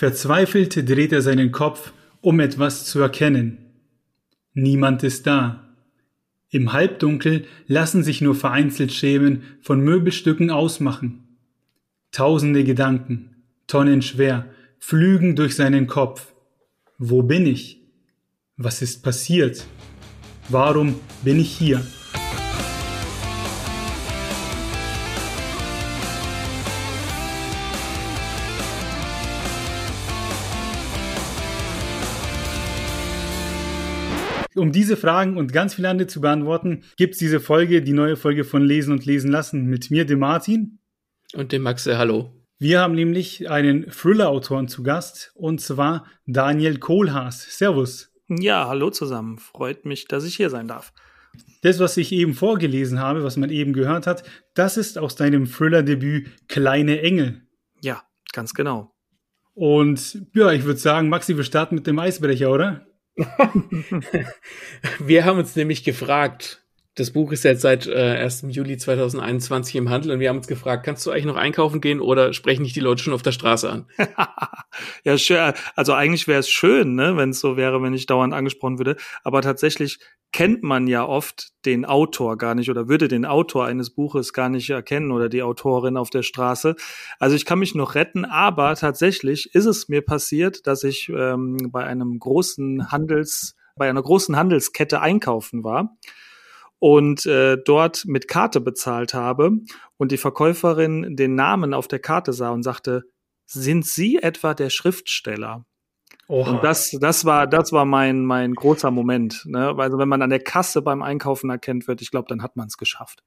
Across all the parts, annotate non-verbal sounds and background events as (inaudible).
Verzweifelt dreht er seinen Kopf, um etwas zu erkennen. Niemand ist da. Im Halbdunkel lassen sich nur vereinzelt Schemen von Möbelstücken ausmachen. Tausende Gedanken, tonnenschwer, flügen durch seinen Kopf. Wo bin ich? Was ist passiert? Warum bin ich hier? Um diese Fragen und ganz viele andere zu beantworten, gibt es diese Folge, die neue Folge von Lesen und Lesen lassen mit mir, dem Martin. Und dem Maxe, hallo. Wir haben nämlich einen Thriller-Autoren zu Gast und zwar Daniel Kohlhaas. Servus. Ja, hallo zusammen. Freut mich, dass ich hier sein darf. Das, was ich eben vorgelesen habe, was man eben gehört hat, das ist aus deinem Thriller-Debüt Kleine Engel. Ja, ganz genau. Und ja, ich würde sagen, Maxi, wir starten mit dem Eisbrecher, oder? (laughs) (laughs) wir haben uns nämlich gefragt, das Buch ist jetzt seit äh, 1. Juli 2021 im Handel und wir haben uns gefragt, kannst du eigentlich noch einkaufen gehen oder sprechen dich die Leute schon auf der Straße an? (laughs) ja, schön. Also eigentlich wäre es schön, ne, wenn es so wäre, wenn ich dauernd angesprochen würde. Aber tatsächlich kennt man ja oft den Autor gar nicht oder würde den Autor eines Buches gar nicht erkennen oder die Autorin auf der Straße. Also ich kann mich noch retten, aber tatsächlich ist es mir passiert, dass ich ähm, bei einem großen Handels, bei einer großen Handelskette einkaufen war und äh, dort mit Karte bezahlt habe und die Verkäuferin den Namen auf der Karte sah und sagte, sind Sie etwa der Schriftsteller? Oha. Und das, das war, das war mein, mein großer Moment. Ne? Also wenn man an der Kasse beim Einkaufen erkennt wird, ich glaube, dann hat man es geschafft.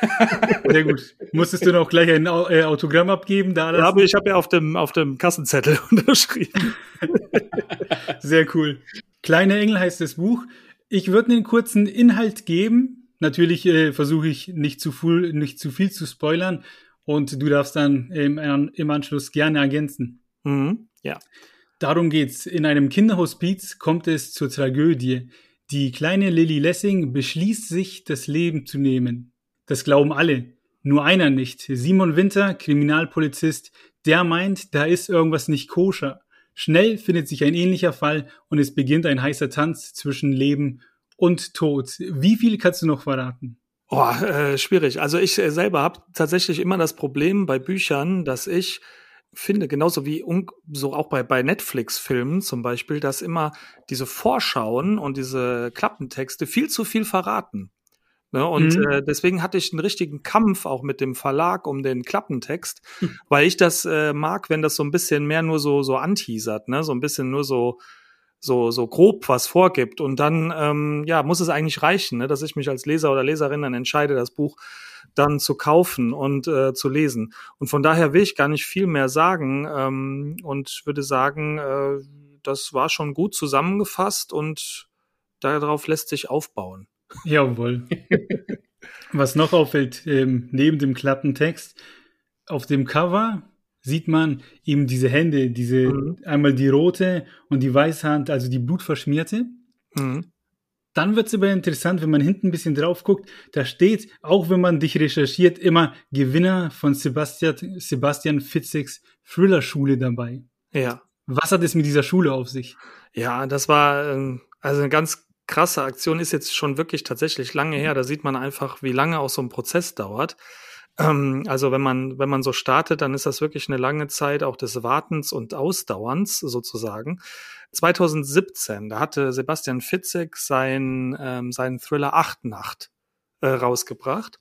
(laughs) Sehr gut. Musstest du noch gleich ein äh, Autogramm abgeben? Da ja, aber ich habe ja auf dem, auf dem Kassenzettel (laughs) unterschrieben. (laughs) Sehr cool. Kleine Engel heißt das Buch. Ich würde einen kurzen Inhalt geben. Natürlich äh, versuche ich nicht zu, viel, nicht zu viel zu spoilern und du darfst dann im, im Anschluss gerne ergänzen. Mhm, ja. Darum geht's. In einem Kinderhospiz kommt es zur Tragödie. Die kleine Lily Lessing beschließt sich, das Leben zu nehmen. Das glauben alle. Nur einer nicht. Simon Winter, Kriminalpolizist, der meint, da ist irgendwas nicht koscher. Schnell findet sich ein ähnlicher Fall und es beginnt ein heißer Tanz zwischen Leben und Tod. Wie viel kannst du noch verraten? Oh, äh, schwierig. Also ich äh, selber habe tatsächlich immer das Problem bei Büchern, dass ich finde, genauso wie so auch bei, bei Netflix-Filmen zum Beispiel, dass immer diese Vorschauen und diese Klappentexte viel zu viel verraten. Ne? Und mhm. äh, deswegen hatte ich einen richtigen Kampf auch mit dem Verlag um den Klappentext, mhm. weil ich das äh, mag, wenn das so ein bisschen mehr nur so so anteasert, ne? so ein bisschen nur so so so grob was vorgibt und dann ähm, ja muss es eigentlich reichen, ne? dass ich mich als Leser oder Leserin dann entscheide, das Buch dann zu kaufen und äh, zu lesen. Und von daher will ich gar nicht viel mehr sagen ähm, und würde sagen, äh, das war schon gut zusammengefasst und darauf lässt sich aufbauen. Jawohl. (laughs) Was noch auffällt, ähm, neben dem Klappentext, auf dem Cover sieht man eben diese Hände, diese mhm. einmal die rote und die weiße Hand, also die blutverschmierte. Mhm. Dann wird es aber interessant, wenn man hinten ein bisschen drauf guckt. Da steht, auch wenn man dich recherchiert, immer Gewinner von Sebastian, Sebastian Fitzigs Thriller-Schule dabei. Ja. Was hat es mit dieser Schule auf sich? Ja, das war ähm, also eine ganz krasse Aktion, ist jetzt schon wirklich tatsächlich lange her. Da sieht man einfach, wie lange auch so ein Prozess dauert. Ähm, also wenn man, wenn man so startet, dann ist das wirklich eine lange Zeit auch des Wartens und Ausdauerns sozusagen. 2017, da hatte Sebastian Fitzek sein, ähm, seinen Thriller Acht Nacht äh, rausgebracht.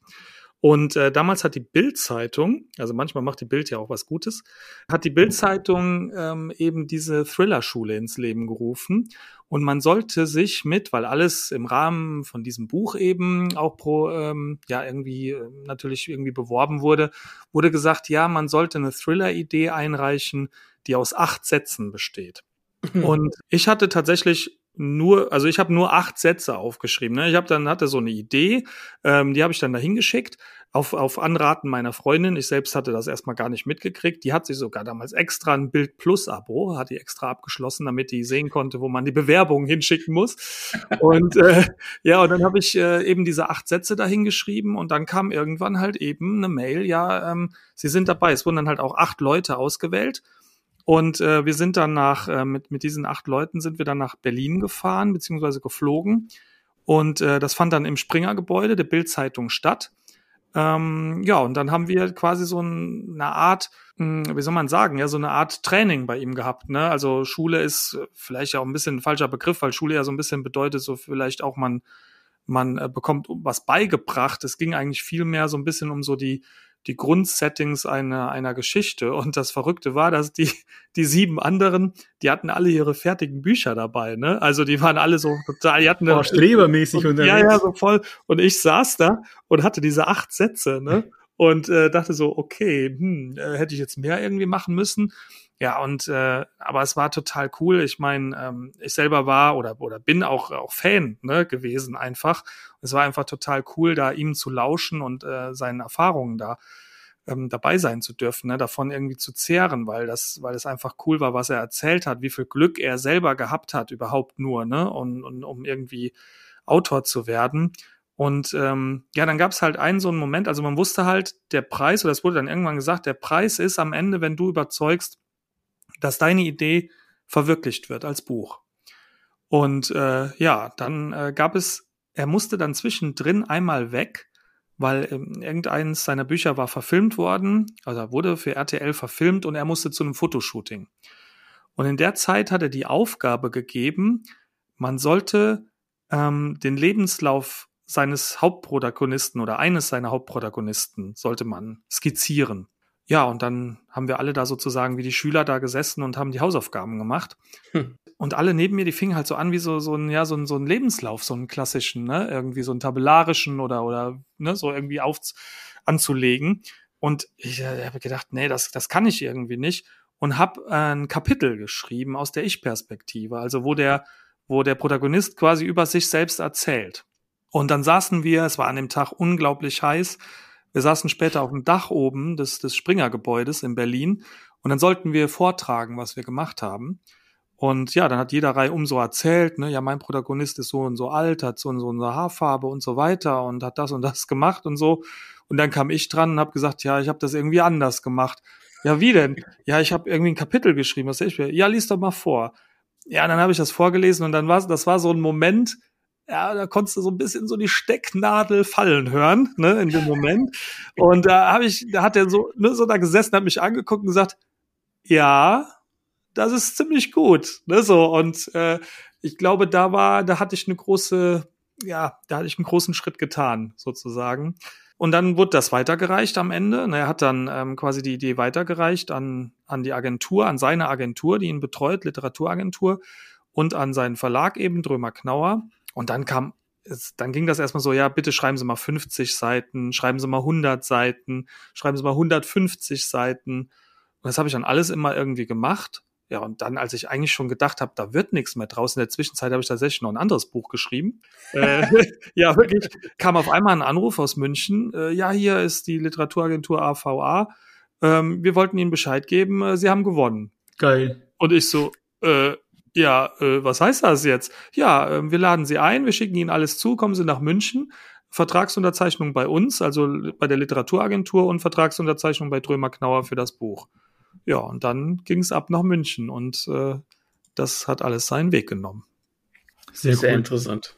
Und äh, damals hat die Bild-Zeitung, also manchmal macht die Bild ja auch was Gutes, hat die Bild-Zeitung ähm, eben diese Thriller-Schule ins Leben gerufen. Und man sollte sich mit, weil alles im Rahmen von diesem Buch eben auch pro, ähm, ja, irgendwie äh, natürlich irgendwie beworben wurde, wurde gesagt, ja, man sollte eine Thriller-Idee einreichen, die aus acht Sätzen besteht. Und ich hatte tatsächlich nur, also ich habe nur acht Sätze aufgeschrieben. Ne? Ich habe dann hatte so eine Idee, ähm, die habe ich dann dahin geschickt auf, auf Anraten meiner Freundin. Ich selbst hatte das erstmal gar nicht mitgekriegt. Die hat sich sogar damals extra ein Bild Plus Abo, hat die extra abgeschlossen, damit die sehen konnte, wo man die Bewerbungen hinschicken muss. Und äh, ja, und dann habe ich äh, eben diese acht Sätze dahin geschrieben und dann kam irgendwann halt eben eine Mail, ja, ähm, sie sind dabei. Es wurden dann halt auch acht Leute ausgewählt. Und äh, wir sind dann nach, äh, mit, mit diesen acht Leuten sind wir dann nach Berlin gefahren, beziehungsweise geflogen. Und äh, das fand dann im Springer-Gebäude der Bild-Zeitung statt. Ähm, ja, und dann haben wir quasi so ein, eine Art, mh, hm, wie soll man sagen, ja, so eine Art Training bei ihm gehabt. Ne? Also Schule ist vielleicht ja auch ein bisschen ein falscher Begriff, weil Schule ja so ein bisschen bedeutet, so vielleicht auch man, man äh, bekommt was beigebracht. Es ging eigentlich viel mehr so ein bisschen um so die, die Grundsettings einer, einer Geschichte. Und das Verrückte war, dass die, die sieben anderen, die hatten alle ihre fertigen Bücher dabei, ne? Also die waren alle so total, die hatten oh, strebermäßig und, unterwegs. Ja, ja, so voll. Und ich saß da und hatte diese acht Sätze, ne? Und äh, dachte so, okay, hm, äh, hätte ich jetzt mehr irgendwie machen müssen. Ja, und äh, aber es war total cool. Ich meine, ähm, ich selber war oder oder bin auch auch Fan ne, gewesen einfach. Es war einfach total cool, da ihm zu lauschen und äh, seinen Erfahrungen da ähm, dabei sein zu dürfen, ne, davon irgendwie zu zehren, weil das, weil es einfach cool war, was er erzählt hat, wie viel Glück er selber gehabt hat, überhaupt nur, ne, und, und um irgendwie Autor zu werden. Und ähm, ja, dann gab es halt einen so einen Moment, also man wusste halt, der Preis, oder es wurde dann irgendwann gesagt, der Preis ist am Ende, wenn du überzeugst, dass deine Idee verwirklicht wird als Buch. Und äh, ja, dann äh, gab es, er musste dann zwischendrin einmal weg, weil ähm, irgendeines seiner Bücher war verfilmt worden, also wurde für RTL verfilmt und er musste zu einem Fotoshooting. Und in der Zeit hat er die Aufgabe gegeben, man sollte ähm, den Lebenslauf seines Hauptprotagonisten oder eines seiner Hauptprotagonisten sollte man skizzieren. Ja, und dann haben wir alle da sozusagen wie die Schüler da gesessen und haben die Hausaufgaben gemacht. Hm. Und alle neben mir, die fingen halt so an wie so, so ein, ja, so ein, so ein Lebenslauf, so einen klassischen, ne, irgendwie so einen tabellarischen oder, oder, ne, so irgendwie auf, anzulegen. Und ich äh, habe gedacht, nee, das, das kann ich irgendwie nicht. Und habe ein Kapitel geschrieben aus der Ich-Perspektive, also wo der, wo der Protagonist quasi über sich selbst erzählt. Und dann saßen wir, es war an dem Tag unglaublich heiß, wir saßen später auf dem Dach oben des, des Springer-Gebäudes in Berlin und dann sollten wir vortragen, was wir gemacht haben. Und ja, dann hat jeder Reihe um so erzählt, ne, ja, mein Protagonist ist so und so alt, hat so und so eine Haarfarbe und so weiter und hat das und das gemacht und so. Und dann kam ich dran und habe gesagt, ja, ich habe das irgendwie anders gemacht. Ja, wie denn? Ja, ich habe irgendwie ein Kapitel geschrieben, was ich will. Ja, lies doch mal vor. Ja, dann habe ich das vorgelesen und dann war das war so ein Moment, ja, da konntest du so ein bisschen so die Stecknadel fallen hören, ne, in dem Moment. Und da habe ich, da hat er so, ne, so da gesessen, hat mich angeguckt und gesagt, ja, das ist ziemlich gut, ne, so. Und äh, ich glaube, da war, da hatte ich eine große, ja, da hatte ich einen großen Schritt getan, sozusagen. Und dann wurde das weitergereicht am Ende. Er hat dann ähm, quasi die Idee weitergereicht an, an die Agentur, an seine Agentur, die ihn betreut, Literaturagentur, und an seinen Verlag eben, Drömer Knauer. Und dann kam, dann ging das erstmal so, ja, bitte schreiben Sie mal 50 Seiten, schreiben Sie mal 100 Seiten, schreiben Sie mal 150 Seiten. Und das habe ich dann alles immer irgendwie gemacht. Ja, und dann, als ich eigentlich schon gedacht habe, da wird nichts mehr draus, in der Zwischenzeit habe ich tatsächlich noch ein anderes Buch geschrieben. äh, (laughs) ja, wirklich, kam auf einmal ein Anruf aus München. Äh, ja, hier ist die Literaturagentur AVA. Ähm, wir wollten Ihnen Bescheid geben, äh, Sie haben gewonnen. Geil. Und ich so, äh, ja, äh, was heißt das jetzt? Ja, äh, wir laden Sie ein, wir schicken Ihnen alles zu, kommen Sie nach München. Vertragsunterzeichnung bei uns, also bei der Literaturagentur und Vertragsunterzeichnung bei Drömer Knauer für das Buch. Ja, und dann ging es ab nach München und äh, das hat alles seinen Weg genommen. Sehr, Sehr cool. interessant.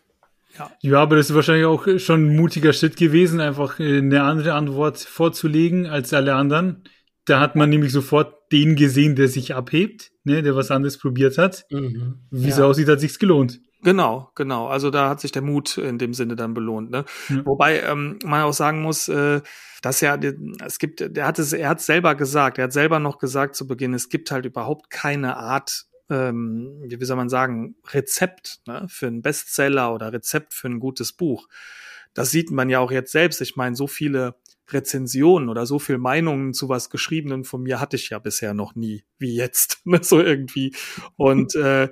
Ja. ja, aber das ist wahrscheinlich auch schon ein mutiger Schritt gewesen, einfach äh, eine andere Antwort vorzulegen als alle anderen. Da hat man nämlich sofort den gesehen, der sich abhebt ne, der was anderes probiert hat. Mhm. Wie es aussieht, hat sich's gelohnt. Genau, genau. Also da hat sich der Mut in dem Sinne dann belohnt. Ne? Ja. Wobei ähm, man auch sagen muss, äh, dass ja, es gibt, der hat es, er hat selber gesagt, er hat selber noch gesagt zu Beginn, es gibt halt überhaupt keine Art, ähm, wie soll man sagen, Rezept ne, für einen Bestseller oder Rezept für ein gutes Buch. Das sieht man ja auch jetzt selbst. Ich meine, so viele Rezensionen oder so viel Meinungen zu was Geschriebenen von mir hatte ich ja bisher noch nie, wie jetzt, (laughs) ne, so irgendwie. Und (laughs) äh,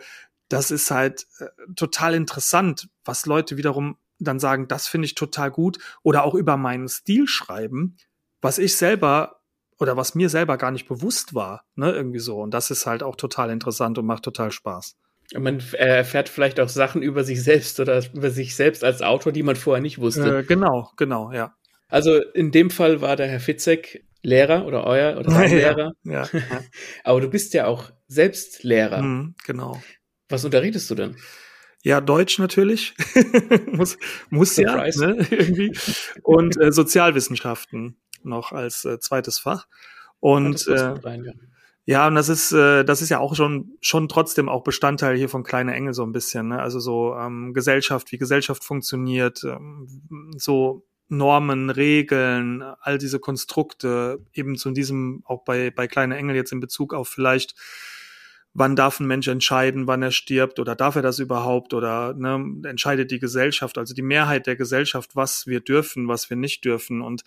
das ist halt äh, total interessant, was Leute wiederum dann sagen, das finde ich total gut oder auch über meinen Stil schreiben, was ich selber oder was mir selber gar nicht bewusst war, ne, irgendwie so. Und das ist halt auch total interessant und macht total Spaß. Man erfährt vielleicht auch Sachen über sich selbst oder über sich selbst als Autor, die man vorher nicht wusste. Äh, genau, genau, ja. Also in dem Fall war der Herr Fitzek Lehrer oder euer oder dein (laughs) Ja, Lehrer. Ja, ja. (laughs) Aber du bist ja auch selbst Lehrer. Mhm, genau. Was unterrichtest du denn? Ja, Deutsch natürlich. (laughs) muss muss ja, Surprise. ne, irgendwie. Und äh, Sozialwissenschaften noch als äh, zweites Fach. Und das passt äh, rein, ja. und das ist, äh, das ist ja auch schon, schon trotzdem auch Bestandteil hier von Kleine Engel so ein bisschen, ne? Also so ähm, Gesellschaft, wie Gesellschaft funktioniert, ähm, so Normen, Regeln, all diese Konstrukte, eben zu diesem, auch bei, bei Kleine Engel jetzt in Bezug auf vielleicht, wann darf ein Mensch entscheiden, wann er stirbt oder darf er das überhaupt oder ne, entscheidet die Gesellschaft, also die Mehrheit der Gesellschaft, was wir dürfen, was wir nicht dürfen und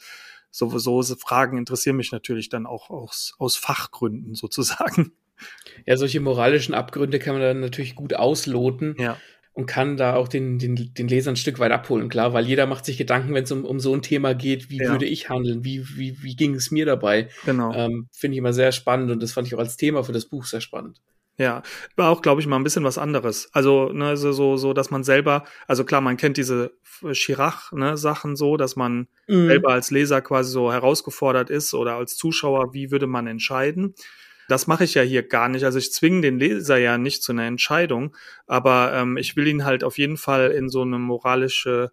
sowieso so Fragen interessieren mich natürlich dann auch aus, aus Fachgründen (laughs) sozusagen. Ja, solche moralischen Abgründe kann man dann natürlich gut ausloten Ja. und kann da auch den, den, den Leser ein Stück weit abholen, klar, weil jeder macht sich Gedanken, wenn es um, um so ein Thema geht, wie Ja. würde ich handeln, wie, wie, wie ging es mir dabei? Genau. Ähm, Finde ich immer sehr spannend und das fand ich auch als Thema für das Buch sehr spannend. Ja, war auch, glaube ich, mal ein bisschen was anderes. Also, ne, so, so, so, dass man selber, also klar, man kennt diese Chirac, ne, Sachen so, dass man Mhm. selber als Leser quasi so herausgefordert ist oder als Zuschauer, wie würde man entscheiden. Das mache ich ja hier gar nicht. Also ich zwinge den Leser ja nicht zu einer Entscheidung, aber ähm, ich will ihn halt auf jeden Fall in so eine moralische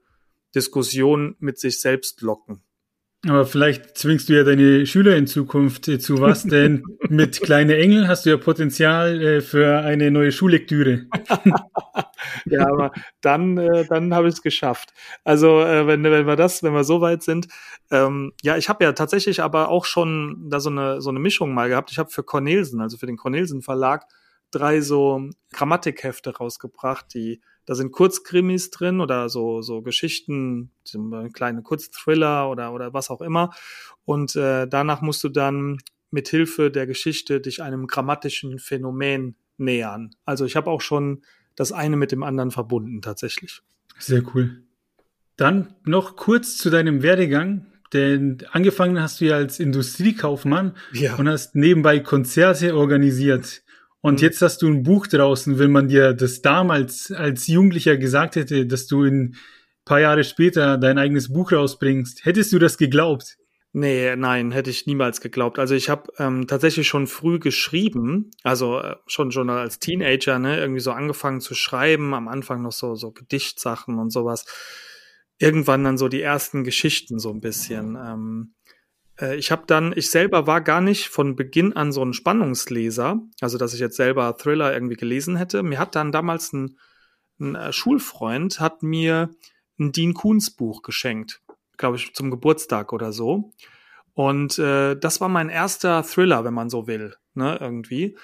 Diskussion mit sich selbst locken. Aber vielleicht zwingst du ja deine Schüler in Zukunft äh, zu was, (laughs) denn mit Kleine Engel hast du ja Potenzial äh, für eine neue Schullektüre. (laughs) Ja, aber dann, äh, dann habe ich es geschafft. Also wenn, wenn wir das, wenn wir so weit sind, ähm, ja, ich habe ja tatsächlich aber auch schon da so eine so eine Mischung mal gehabt. Ich habe für Cornelsen, also für den Cornelsen Verlag, drei so Grammatikhefte rausgebracht, die da sind Kurzkrimis drin oder so so Geschichten, kleine Kurzthriller oder oder was auch immer. Und äh, danach musst du dann mit Hilfe der Geschichte dich einem grammatischen Phänomen nähern. Also ich habe auch schon das eine mit dem anderen verbunden tatsächlich. Sehr cool. Dann noch kurz zu deinem Werdegang, denn angefangen hast du ja als Industriekaufmann Ja. und hast nebenbei Konzerte organisiert. Und jetzt hast du ein Buch draußen, wenn man dir das damals als Jugendlicher gesagt hätte, dass du ein paar Jahre später dein eigenes Buch rausbringst, hättest du das geglaubt? Nee, nein, hätte ich niemals geglaubt. Also ich habe ähm, tatsächlich schon früh geschrieben, also äh, schon schon als Teenager, ne, irgendwie so angefangen zu schreiben, am Anfang noch so so Gedichtsachen und sowas. Irgendwann dann so die ersten Geschichten so ein bisschen. Ähm, äh, ich habe dann, ich selber war gar nicht von Beginn an so ein Spannungsleser, also dass ich jetzt selber Thriller irgendwie gelesen hätte. Mir hat dann damals ein, ein äh, Schulfreund hat mir ein Dean Koons Buch geschenkt, glaube ich, zum Geburtstag oder so. Und äh, das war mein erster Thriller, wenn man so will, ne, irgendwie.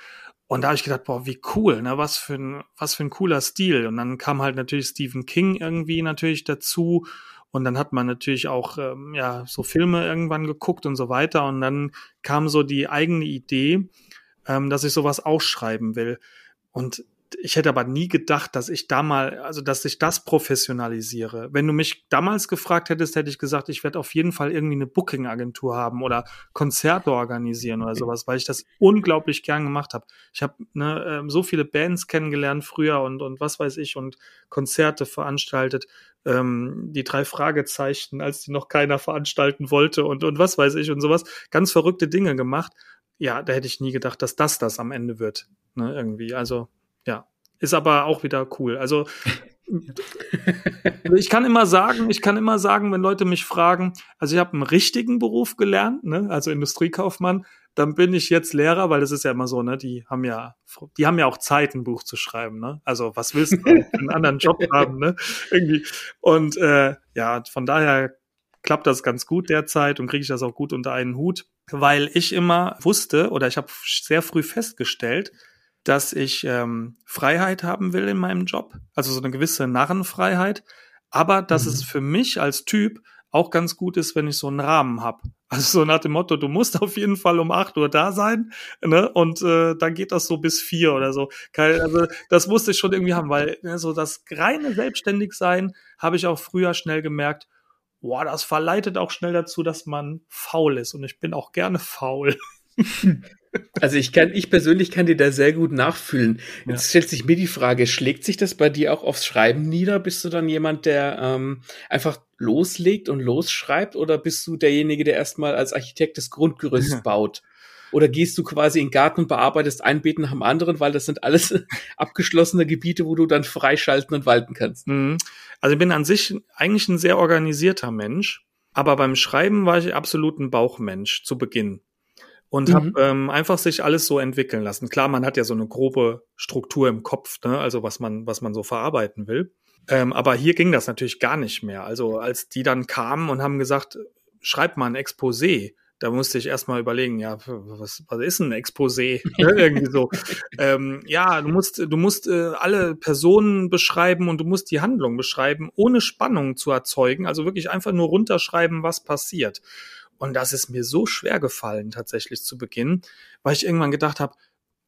Und da habe ich gedacht, boah, wie cool, ne, was für ein, was für ein cooler Stil. Und dann kam halt natürlich Stephen King irgendwie natürlich dazu. Und dann hat man natürlich auch ähm, ja so Filme irgendwann geguckt und so weiter. Und dann kam so die eigene Idee, ähm, dass ich sowas auch schreiben will. Und ich hätte aber nie gedacht, dass ich da mal, also dass ich das professionalisiere. Wenn du mich damals gefragt hättest, hätte ich gesagt, ich werde auf jeden Fall irgendwie eine Booking-Agentur haben oder Konzerte organisieren oder sowas, weil ich das unglaublich gern gemacht habe. Ich habe ne, ähm, so viele Bands kennengelernt früher und, und was weiß ich und Konzerte veranstaltet. Ähm, die drei Fragezeichen, als die noch keiner veranstalten wollte und, und was weiß ich und sowas. Ganz verrückte Dinge gemacht. Ja, da hätte ich nie gedacht, dass das das am Ende wird. Ne, irgendwie. Also, ja. Ist aber auch wieder cool. Also, ich kann immer sagen, ich kann immer sagen, wenn Leute mich fragen, also ich habe einen richtigen Beruf gelernt, ne, also Industriekaufmann, dann bin ich jetzt Lehrer, weil das ist ja immer so, ne, die haben ja, die haben ja auch Zeit, ein Buch zu schreiben, ne. Also was willst du einen anderen Job (laughs) haben, ne? Irgendwie. Und äh, ja, von daher klappt das ganz gut derzeit und kriege ich das auch gut unter einen Hut, weil ich immer wusste oder ich habe sehr früh festgestellt, dass ich ähm, Freiheit haben will in meinem Job, also so eine gewisse Narrenfreiheit, aber dass Mhm. es für mich als Typ auch ganz gut ist, wenn ich so einen Rahmen habe. (laughs) Also so nach dem Motto, du musst auf jeden Fall um 8 Uhr da sein, ne? Und äh, dann geht das so bis vier oder so. Also das musste ich schon irgendwie haben, weil ne, so das reine Selbstständigsein habe ich auch früher schnell gemerkt, boah, das verleitet auch schnell dazu, dass man faul ist. Und ich bin auch gerne faul. (laughs) Also ich kann, ich persönlich kann dir da sehr gut nachfühlen. Jetzt ja. stellt sich mir die Frage, schlägt sich das bei dir auch aufs Schreiben nieder? Bist du dann jemand, der ähm, einfach loslegt und losschreibt oder bist du derjenige, der erstmal als Architekt das Grundgerüst ja. (laughs) baut? Oder gehst du quasi in den Garten und bearbeitest ein Beet nach dem anderen, weil das sind alles (laughs) abgeschlossene Gebiete, wo du dann freischalten und walten kannst? Mhm. Also ich bin an sich eigentlich ein sehr organisierter Mensch, aber beim Schreiben war ich absolut ein Bauchmensch zu Beginn und mhm. habe ähm, einfach sich alles so entwickeln lassen. Klar, man hat ja so eine grobe Struktur im Kopf, ne? also was man was man so verarbeiten will. Ähm, aber hier ging das natürlich gar nicht mehr. Also als die dann kamen und haben gesagt, schreib mal ein Exposé, da musste ich erstmal überlegen, ja, was, was ist ein Exposé? Ne, (laughs) irgendwie so. ähm, ja, du musst, du musst äh, alle Personen beschreiben und du musst die Handlung beschreiben, ohne Spannung zu erzeugen. Also wirklich einfach nur runterschreiben, was passiert. Und das ist mir so schwer gefallen, tatsächlich zu Beginn, weil ich irgendwann gedacht habe,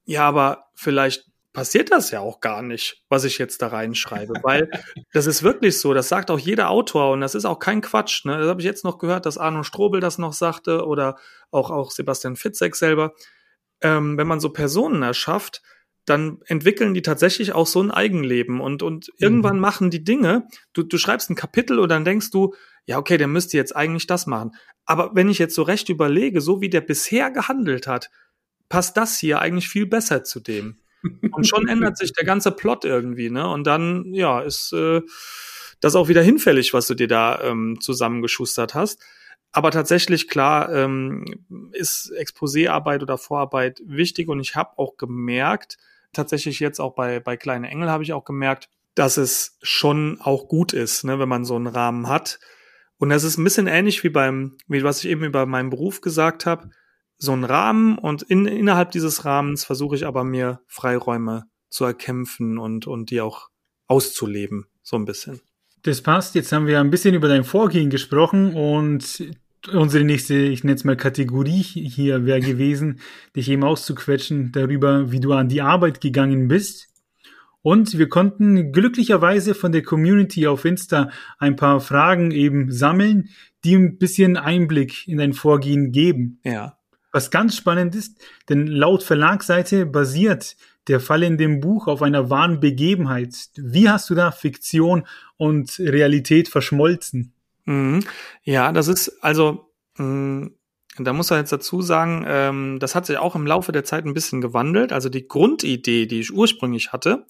ja, aber vielleicht passiert das ja auch gar nicht, was ich jetzt da reinschreibe, (laughs) weil das ist wirklich so, das sagt auch jeder Autor und das ist auch kein Quatsch. Ne? Das habe ich jetzt noch gehört, dass Arno Strobel das noch sagte oder auch, auch Sebastian Fitzek selber. Ähm, wenn man so Personen erschafft, dann entwickeln die tatsächlich auch so ein Eigenleben und, und irgendwann mhm. machen die Dinge, du, du schreibst ein Kapitel und dann denkst du, ja, okay, der müsste jetzt eigentlich das machen. Aber wenn ich jetzt so recht überlege, so wie der bisher gehandelt hat, passt das hier eigentlich viel besser zu dem. Und schon ändert sich der ganze Plot irgendwie, ne? Und dann, ja, ist äh, das auch wieder hinfällig, was du dir da ähm, zusammengeschustert hast. Aber tatsächlich, klar, ähm, ist Exposéarbeit oder Vorarbeit wichtig und ich habe auch gemerkt, tatsächlich jetzt auch bei, bei Kleine Engel habe ich auch gemerkt, dass es schon auch gut ist, ne, wenn man so einen Rahmen hat. Und das ist ein bisschen ähnlich wie beim, wie was ich eben über meinen Beruf gesagt habe so einen Rahmen und in, innerhalb dieses Rahmens versuche ich aber mir Freiräume zu erkämpfen und, und die auch auszuleben, so ein bisschen. Das passt. Jetzt haben wir ein bisschen über dein Vorgehen gesprochen und unsere nächste, ich nenne es mal Kategorie hier wäre gewesen, dich eben auszuquetschen darüber, wie du an die Arbeit gegangen bist. Und wir konnten glücklicherweise von der Community auf Insta ein paar Fragen eben sammeln, die ein bisschen Einblick in dein Vorgehen geben. Ja. Was ganz spannend ist, denn laut Verlagsseite basiert der Fall in dem Buch auf einer wahren Begebenheit. Wie hast du da Fiktion und Realität verschmolzen? Mhm. Ja, das ist also, mh, mm, da muss er jetzt dazu sagen, ähm, das hat sich auch im Laufe der Zeit ein bisschen gewandelt. Also die Grundidee, die ich ursprünglich hatte,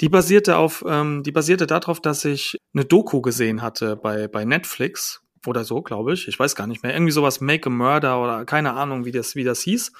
die basierte auf, ähm, die basierte darauf, dass ich eine Doku gesehen hatte bei bei Netflix oder so, glaube ich. Ich weiß gar nicht mehr. Irgendwie sowas Make a Murder oder keine Ahnung, wie das, wie das hieß.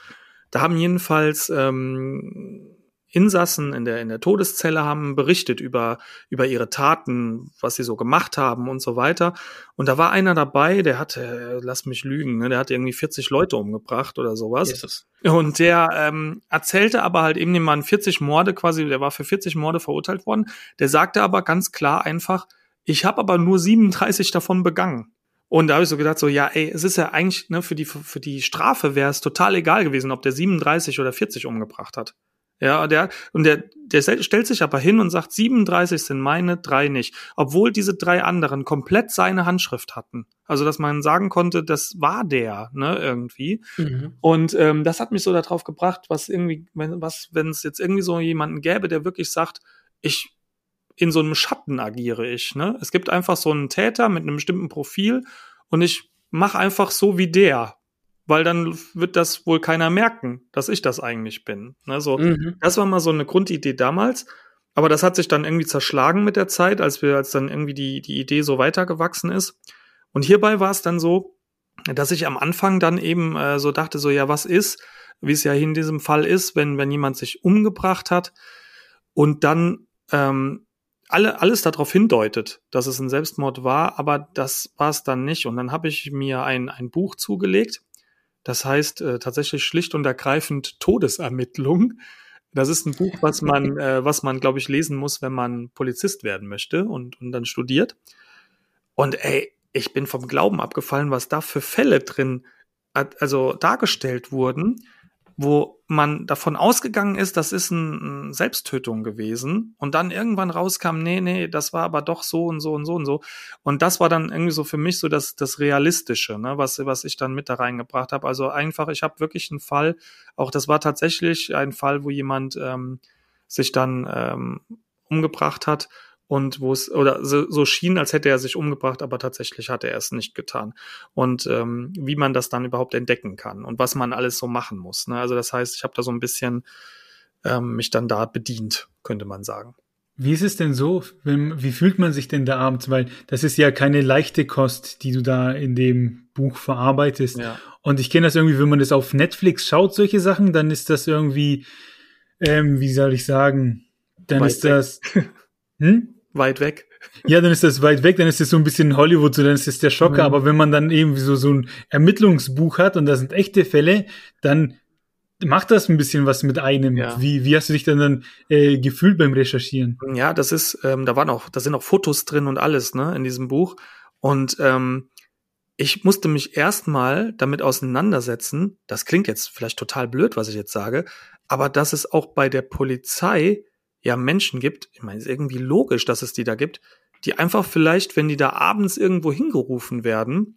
Da haben jedenfalls ähm, Insassen in der, in der Todeszelle haben berichtet über, über ihre Taten, was sie so gemacht haben und so weiter. Und da war einer dabei, der hatte, lass mich lügen, ne, der hat irgendwie 40 Leute umgebracht oder sowas. Jesus. Und der ähm, erzählte aber halt eben dem Mann 40 Morde quasi, der war für 40 Morde verurteilt worden. Der sagte aber ganz klar einfach, ich habe aber nur 37 davon begangen. Und da habe ich so gedacht, so, ja, ey, es ist ja eigentlich, ne, für die, für die Strafe wäre es total egal gewesen, ob der 37 oder 40 umgebracht hat. Ja, der, und der, der stellt sich aber hin und sagt, 37 sind meine, drei nicht. Obwohl diese drei anderen komplett seine Handschrift hatten. Also, dass man sagen konnte, das war der, ne, irgendwie. Mhm. Und ähm, das hat mich so darauf gebracht, was irgendwie, wenn, was, wenn es jetzt irgendwie so jemanden gäbe, der wirklich sagt, ich in so einem Schatten agiere ich. Ne? Es gibt einfach so einen Täter mit einem bestimmten Profil und ich mache einfach so wie der, weil dann wird das wohl keiner merken, dass ich das eigentlich bin. Ne? So, mhm. Das war mal so eine Grundidee damals. Aber das hat sich dann irgendwie zerschlagen mit der Zeit, als wir, als dann irgendwie die, die Idee so weitergewachsen ist. Und hierbei war es dann so, dass ich am Anfang dann eben äh, so dachte, so, ja, was ist, wie es ja in diesem Fall ist, wenn, wenn jemand sich umgebracht hat und dann ähm, alle, alles darauf hindeutet, dass es ein Selbstmord war, aber das war es dann nicht. Und dann habe ich mir ein, ein Buch zugelegt. Das heißt äh, tatsächlich schlicht und ergreifend Todesermittlung. Das ist ein Buch, was (laughs) man, äh, was man, glaube ich, lesen muss, wenn man Polizist werden möchte und, und dann studiert. Und ey, ich bin vom Glauben abgefallen, was da für Fälle drin, also dargestellt wurden, wo man davon ausgegangen ist, das ist eine Selbsttötung gewesen und dann irgendwann rauskam, nee, nee, das war aber doch so und so und so und so. Und das war dann irgendwie so für mich so das, das Realistische, ne, was, was ich dann mit da reingebracht habe. Also einfach, ich habe wirklich einen Fall, auch das war tatsächlich ein Fall, wo jemand ähm, sich dann ähm, umgebracht hat und wo es oder so, so schien, als hätte er sich umgebracht, aber tatsächlich hatte er es nicht getan. Und ähm, wie man das dann überhaupt entdecken kann und was man alles so machen muss. Ne? Also das heißt, ich habe da so ein bisschen ähm, mich dann da bedient, könnte man sagen. Wie ist es denn so? Wenn, wie fühlt man sich denn da abends? Weil das ist ja keine leichte Kost, die du da in dem Buch verarbeitest. Ja. Und ich kenne das irgendwie, wenn man das auf Netflix schaut, solche Sachen, dann ist das irgendwie, ähm, wie soll ich sagen, dann Weit ist das. (laughs) Hm? Weit weg. Ja, dann ist das weit weg, dann ist das so ein bisschen Hollywood, so dann ist das der Schocker. Mhm. Aber wenn man dann eben so, so ein Ermittlungsbuch hat und da sind echte Fälle, dann macht das ein bisschen was mit einem. Ja. Wie, wie hast du dich dann, dann äh, gefühlt beim Recherchieren? Ja, das ist, ähm, da waren auch, da sind auch Fotos drin und alles, ne, in diesem Buch. Und ähm, ich musste mich erstmal damit auseinandersetzen. Das klingt jetzt vielleicht total blöd, was ich jetzt sage, aber dass es auch bei der Polizei ja Menschen gibt, ich meine, es ist irgendwie logisch, dass es die da gibt, die einfach vielleicht, wenn die da abends irgendwo hingerufen werden,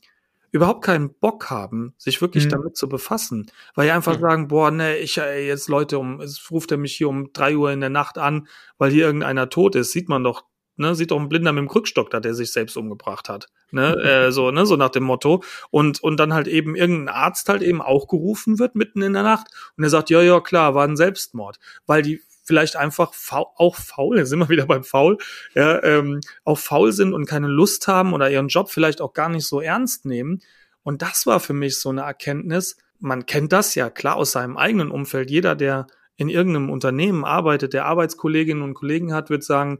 überhaupt keinen Bock haben, sich wirklich mhm. damit zu befassen, weil die einfach mhm. sagen, boah, ne, ich ey, jetzt Leute um, es ruft er mich hier um drei Uhr in der Nacht an, weil hier irgendeiner tot ist, sieht man doch, ne, sieht doch ein Blinder mit dem Krückstock da, der sich selbst umgebracht hat, ne, (laughs) äh, so, ne, so nach dem Motto und und dann halt eben irgendein Arzt halt eben auch gerufen wird mitten in der Nacht und er sagt, ja, ja, klar, war ein Selbstmord, weil die vielleicht einfach faul, auch faul, jetzt sind wir wieder beim Faul, ja, ähm, auch faul sind und keine Lust haben oder ihren Job vielleicht auch gar nicht so ernst nehmen. Und das war für mich so eine Erkenntnis. Man kennt das ja klar aus seinem eigenen Umfeld. Jeder, der in irgendeinem Unternehmen arbeitet, der Arbeitskolleginnen und Kollegen hat, wird sagen,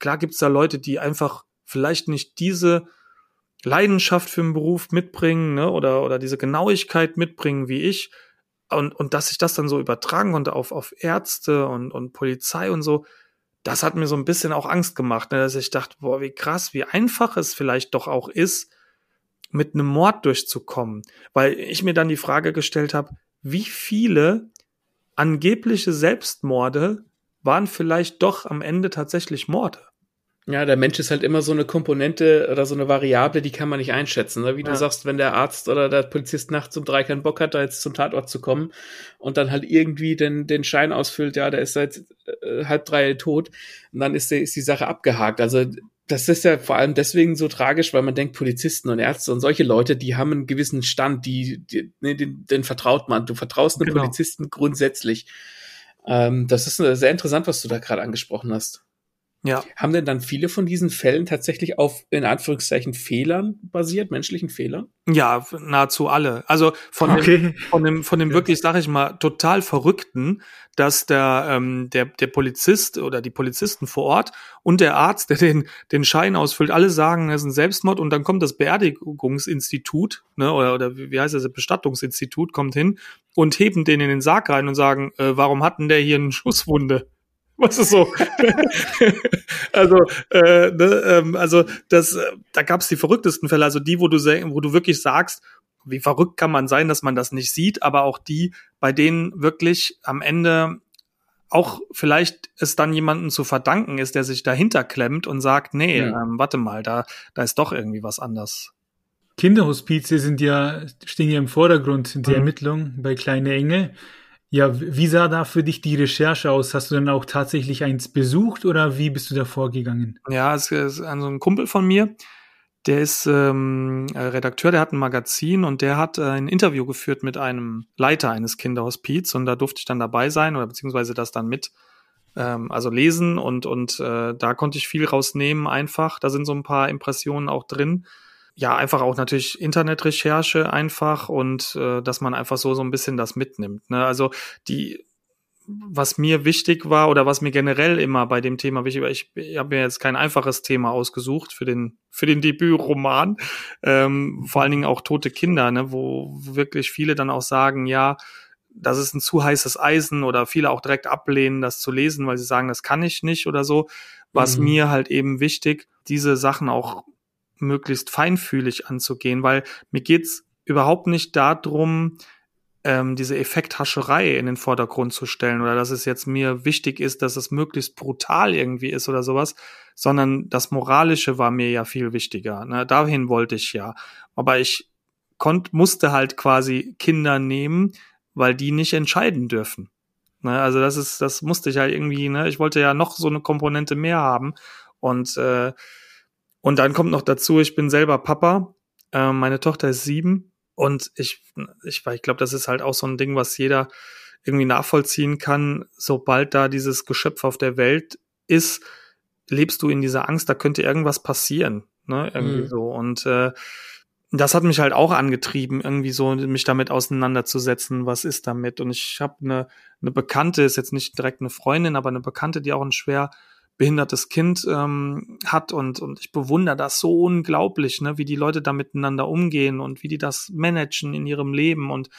klar gibt's da Leute, die einfach vielleicht nicht diese Leidenschaft für den Beruf mitbringen ne, oder, oder diese Genauigkeit mitbringen wie ich und, und dass ich das dann so übertragen konnte auf, auf Ärzte und, und Polizei und so, das hat mir so ein bisschen auch Angst gemacht, ne, dass ich dachte, boah, wie krass, wie einfach es vielleicht doch auch ist, mit einem Mord durchzukommen. Weil ich mir dann die Frage gestellt habe, wie viele angebliche Selbstmorde waren vielleicht doch am Ende tatsächlich Morde? Ja, der Mensch ist halt immer so eine Komponente oder so eine Variable, die kann man nicht einschätzen. Ne? Wie ja. du sagst, wenn der Arzt oder der Polizist nachts um drei keinen Bock hat, da jetzt zum Tatort zu kommen und dann halt irgendwie den, den Schein ausfüllt, ja, der ist seit äh, halb drei tot, und dann ist, die, ist die Sache abgehakt. Also das ist ja vor allem deswegen so tragisch, weil man denkt, Polizisten und Ärzte und solche Leute, die haben einen gewissen Stand, die, die nee, den, den vertraut man. Du vertraust einem genau. Polizisten grundsätzlich. Ähm, das ist sehr interessant, was du da gerade angesprochen hast. Ja. Haben denn dann viele von diesen Fällen tatsächlich auf, in Anführungszeichen, Fehlern basiert, menschlichen Fehlern? Ja, nahezu alle. Also von okay. dem, von dem, von dem wirklich, sag ich mal, total Verrückten, dass der, ähm, der, der Polizist oder die Polizisten vor Ort und der Arzt, der den, den Schein ausfüllt, alle sagen, es ist ein Selbstmord und dann kommt das Beerdigungsinstitut, ne, oder, oder wie heißt das, Bestattungsinstitut kommt hin und heben den in den Sarg rein und sagen, äh, warum hatten der hier eine Schusswunde? Was ist so? (laughs) also, äh, ne, ähm, also das, äh, da gab es die verrücktesten Fälle, also die, wo du, wo du wirklich sagst, wie verrückt kann man sein, dass man das nicht sieht, aber auch die, bei denen wirklich am Ende auch vielleicht es dann jemanden zu verdanken ist, der sich dahinter klemmt und sagt, nee, ja. ähm, warte mal, da, da ist doch irgendwie was anders. Kinderhospize sind ja, stehen ja im Vordergrund in der mhm. Ermittlung bei Kleine Engel. Ja, wie sah da für dich die Recherche aus? Hast du dann auch tatsächlich eins besucht oder wie bist du da vorgegangen? Ja, es ist also ein Kumpel von mir, der ist ähm, Redakteur, der hat ein Magazin und der hat äh, ein Interview geführt mit einem Leiter eines Kinderhospiz und da durfte ich dann dabei sein oder beziehungsweise das dann mit ähm, also lesen und und äh, da konnte ich viel rausnehmen einfach. Da sind so ein paar Impressionen auch drin ja, einfach auch natürlich Internetrecherche einfach und äh, dass man einfach so so ein bisschen das mitnimmt. Ne? Also die, was mir wichtig war oder was mir generell immer bei dem Thema wichtig war, ich, ich habe mir jetzt kein einfaches Thema ausgesucht für den für den Debütroman, ähm, vor allen Dingen auch tote Kinder, ne, wo wirklich viele dann auch sagen, ja, das ist ein zu heißes Eisen oder viele auch direkt ablehnen, das zu lesen, weil sie sagen, das kann ich nicht oder so. Was mhm. mir halt eben wichtig, diese Sachen auch möglichst feinfühlig anzugehen, weil mir geht's überhaupt nicht darum, ähm, diese Effekthascherei in den Vordergrund zu stellen oder dass es jetzt mir wichtig ist, dass es möglichst brutal irgendwie ist oder sowas, sondern das Moralische war mir ja viel wichtiger. Ne? Dahin wollte ich ja. Aber ich konnt, musste halt quasi Kinder nehmen, weil die nicht entscheiden dürfen. Ne? Also das ist, das musste ich halt irgendwie, ne? Ich wollte ja noch so eine Komponente mehr haben. Und, äh, und dann kommt noch dazu, ich bin selber Papa. Äh, meine Tochter ist sieben und ich, ich, ich glaube, das ist halt auch so ein Ding, was jeder irgendwie nachvollziehen kann. Sobald da dieses Geschöpf auf der Welt ist, lebst du in dieser Angst, da könnte irgendwas passieren. Ne? Irgendwie mhm. so. Und äh, das hat mich halt auch angetrieben, irgendwie so mich damit auseinanderzusetzen, was ist damit. Und ich habe eine, eine Bekannte, ist jetzt nicht direkt eine Freundin, aber eine Bekannte, die auch ein schwer behindertes Kind ähm, hat und, und ich bewundere das so unglaublich, ne, wie die Leute da miteinander umgehen und wie die das managen in ihrem Leben und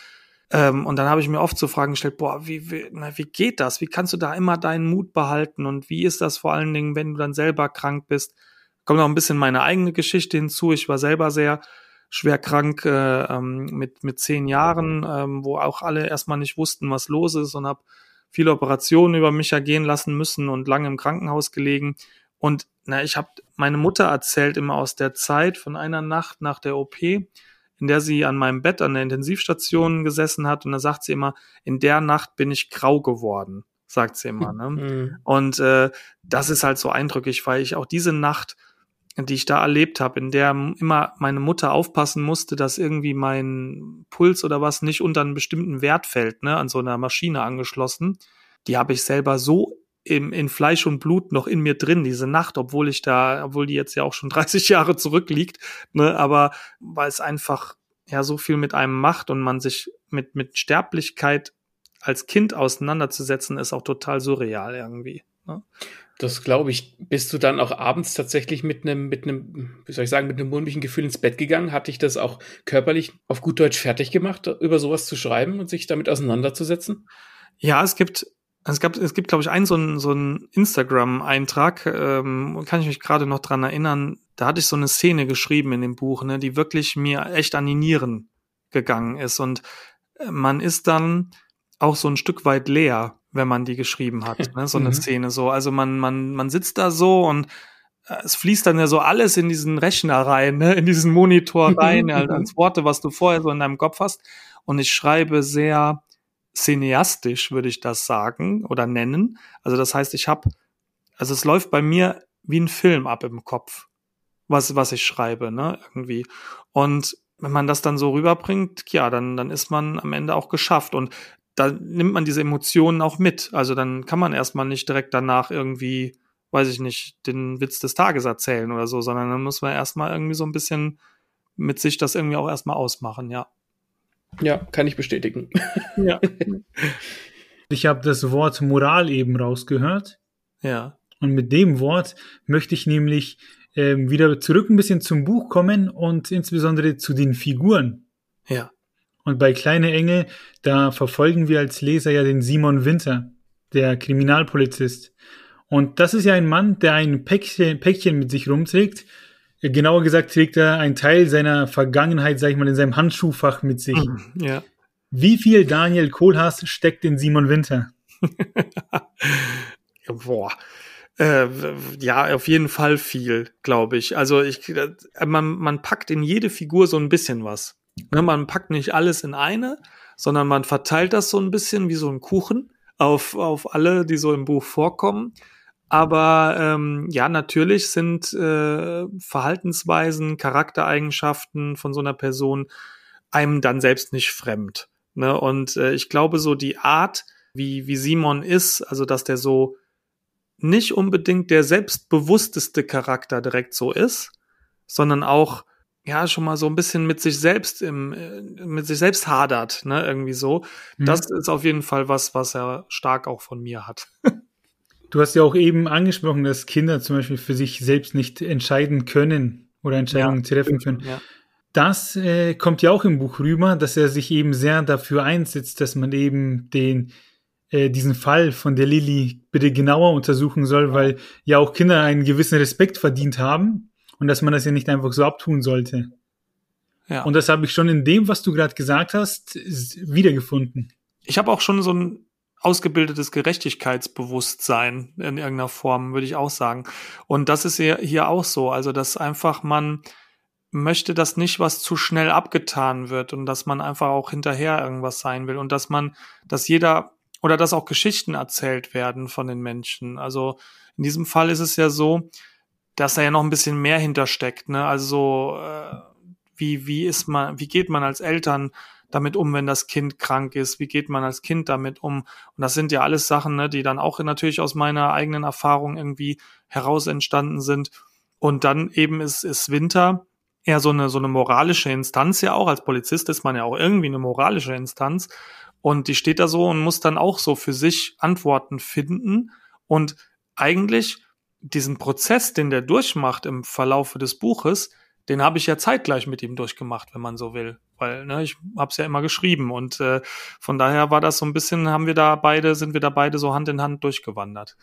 ähm, und dann habe ich mir oft so Fragen gestellt, boah, wie, wie, na, wie geht das? Wie kannst du da immer deinen Mut behalten und wie ist das vor allen Dingen, wenn du dann selber krank bist? Kommt noch ein bisschen meine eigene Geschichte hinzu. Ich war selber sehr schwer krank äh, ähm, mit mit zehn Jahren, ähm, wo auch alle erstmal nicht wussten, was los ist und habe viele Operationen über mich ergehen lassen müssen und lange im Krankenhaus gelegen. Und na, ich habe meine Mutter erzählt immer aus der Zeit von einer Nacht nach der OP, in der sie an meinem Bett an der Intensivstation gesessen hat. Und da sagt sie immer, in der Nacht bin ich grau geworden, sagt sie immer. Ne? (laughs) Mhm. Und äh, das ist halt so eindrücklich, weil ich auch diese Nacht die ich da erlebt habe, in der immer meine Mutter aufpassen musste, dass irgendwie mein Puls oder was nicht unter einen bestimmten Wert fällt, ne, an so einer Maschine angeschlossen. Die habe ich selber so im, in Fleisch und Blut noch in mir drin, diese Nacht, obwohl ich da, obwohl die jetzt ja auch schon (laughs) 30 Jahre zurückliegt, ne, aber weil es einfach ja so viel mit einem macht und man sich mit, mit Sterblichkeit als Kind auseinanderzusetzen, ist auch total surreal irgendwie. Ne? Das glaube ich. Bist du dann auch abends tatsächlich mit einem, mit einem, wie soll ich sagen, mit einem mulmigen Gefühl ins Bett gegangen? Hat dich das auch körperlich auf gut Deutsch fertig gemacht, über sowas zu schreiben und sich damit auseinanderzusetzen? Ja, es gibt, es gab, es gibt, glaube ich, einen so einen, so einen Instagram-Eintrag, ähm, kann ich mich gerade noch dran erinnern. Da hatte ich so eine Szene geschrieben in dem Buch, ne, die wirklich mir echt an die Nieren gegangen ist. Und äh, man ist dann auch so ein Stück weit leer wenn man die geschrieben hat, (laughs) ne? so eine mhm. Szene so. Also man, man, man sitzt da so und äh, es fließt dann ja so alles in diesen Rechner rein, ne? in diesen Monitor (laughs) rein, halt als Worte, was du vorher so in deinem Kopf hast. Und ich schreibe sehr cineastisch, würde ich das sagen oder nennen. Also das heißt, ich habe, also es läuft bei mir wie ein Film ab im Kopf, was, was ich schreibe, ne, irgendwie. Und wenn man das dann so rüberbringt, ja, dann, dann ist man am Ende auch geschafft. Und da nimmt man diese Emotionen auch mit. Also dann kann man erstmal nicht direkt danach irgendwie, weiß ich nicht, den Witz des Tages erzählen oder so, sondern dann muss man erstmal irgendwie so ein bisschen mit sich das irgendwie auch erstmal ausmachen, ja. Ja, kann ich bestätigen. (laughs) Ja. ich habe das Wort Moral eben rausgehört. Ja. Und mit dem Wort möchte ich nämlich ähm, wieder zurück ein bisschen zum Buch kommen und insbesondere zu den Figuren. Ja. Und bei Kleine Engel, da verfolgen wir als Leser ja den Simon Winter, der Kriminalpolizist. Und das ist ja ein Mann, der ein Päckchen, Päckchen mit sich rumträgt. Genauer gesagt trägt er einen Teil seiner Vergangenheit, sag ich mal, in seinem Handschuhfach mit sich. Mhm, ja. Wie viel Daniel Kohlhaas steckt in Simon Winter? (laughs) Boah. Äh, ja, auf jeden Fall viel, glaube ich. Also ich, äh, man, man packt in jede Figur so ein bisschen was. Ne, man packt nicht alles in eine, sondern man verteilt das so ein bisschen wie so ein Kuchen auf, auf alle, die so im Buch vorkommen. Aber ähm, ja, natürlich sind äh, Verhaltensweisen, Charaktereigenschaften von so einer Person einem dann selbst nicht fremd. Ne? Und äh, ich glaube, so die Art, wie, wie Simon ist, also dass der so nicht unbedingt der selbstbewussteste Charakter direkt so ist, sondern auch ja schon mal so ein bisschen mit sich selbst im äh, mit sich selbst hadert, ne, irgendwie so. Mhm. Das ist auf jeden Fall was, was er stark auch von mir hat. (laughs) du hast ja auch eben angesprochen, dass Kinder zum Beispiel für sich selbst nicht entscheiden können oder Entscheidungen ja. treffen können. Ja. Das äh, kommt ja auch im Buch rüber, dass er sich eben sehr dafür einsetzt, dass man eben den äh, diesen Fall von der Lilly bitte genauer untersuchen soll, weil ja auch Kinder einen gewissen Respekt verdient haben und dass man das ja nicht einfach so abtun sollte. Ja. Und das habe ich schon in dem, was du gerade gesagt hast, wiedergefunden. Ich habe auch schon so ein ausgebildetes Gerechtigkeitsbewusstsein in irgendeiner Form, würde ich auch sagen. Und das ist hier auch so. Also, dass einfach man möchte, dass nicht was zu schnell abgetan wird und dass man einfach auch hinterher irgendwas sein will und dass man, dass jeder oder dass auch Geschichten erzählt werden von den Menschen. Also in diesem Fall ist es ja so, dass da ja noch ein bisschen mehr hintersteckt. Ne? Also äh, wie wie ist man, wie geht man als Eltern damit um, wenn das Kind krank ist? Wie geht man als Kind damit um? Und das sind ja alles Sachen, ne, die dann auch natürlich aus meiner eigenen Erfahrung irgendwie heraus entstanden sind. Und dann eben ist, ist Winter eher so eine, so eine moralische Instanz ja auch. Als Polizist ist man ja auch irgendwie eine moralische Instanz. Und die steht da so und muss dann auch so für sich Antworten finden. Und eigentlich diesen Prozess, den der durchmacht im Verlaufe des Buches, den habe ich ja zeitgleich mit ihm durchgemacht, wenn man so will. Weil ne, ich habe es ja immer geschrieben und äh, von daher war das so ein bisschen, haben wir da beide, sind wir da beide so Hand in Hand durchgewandert.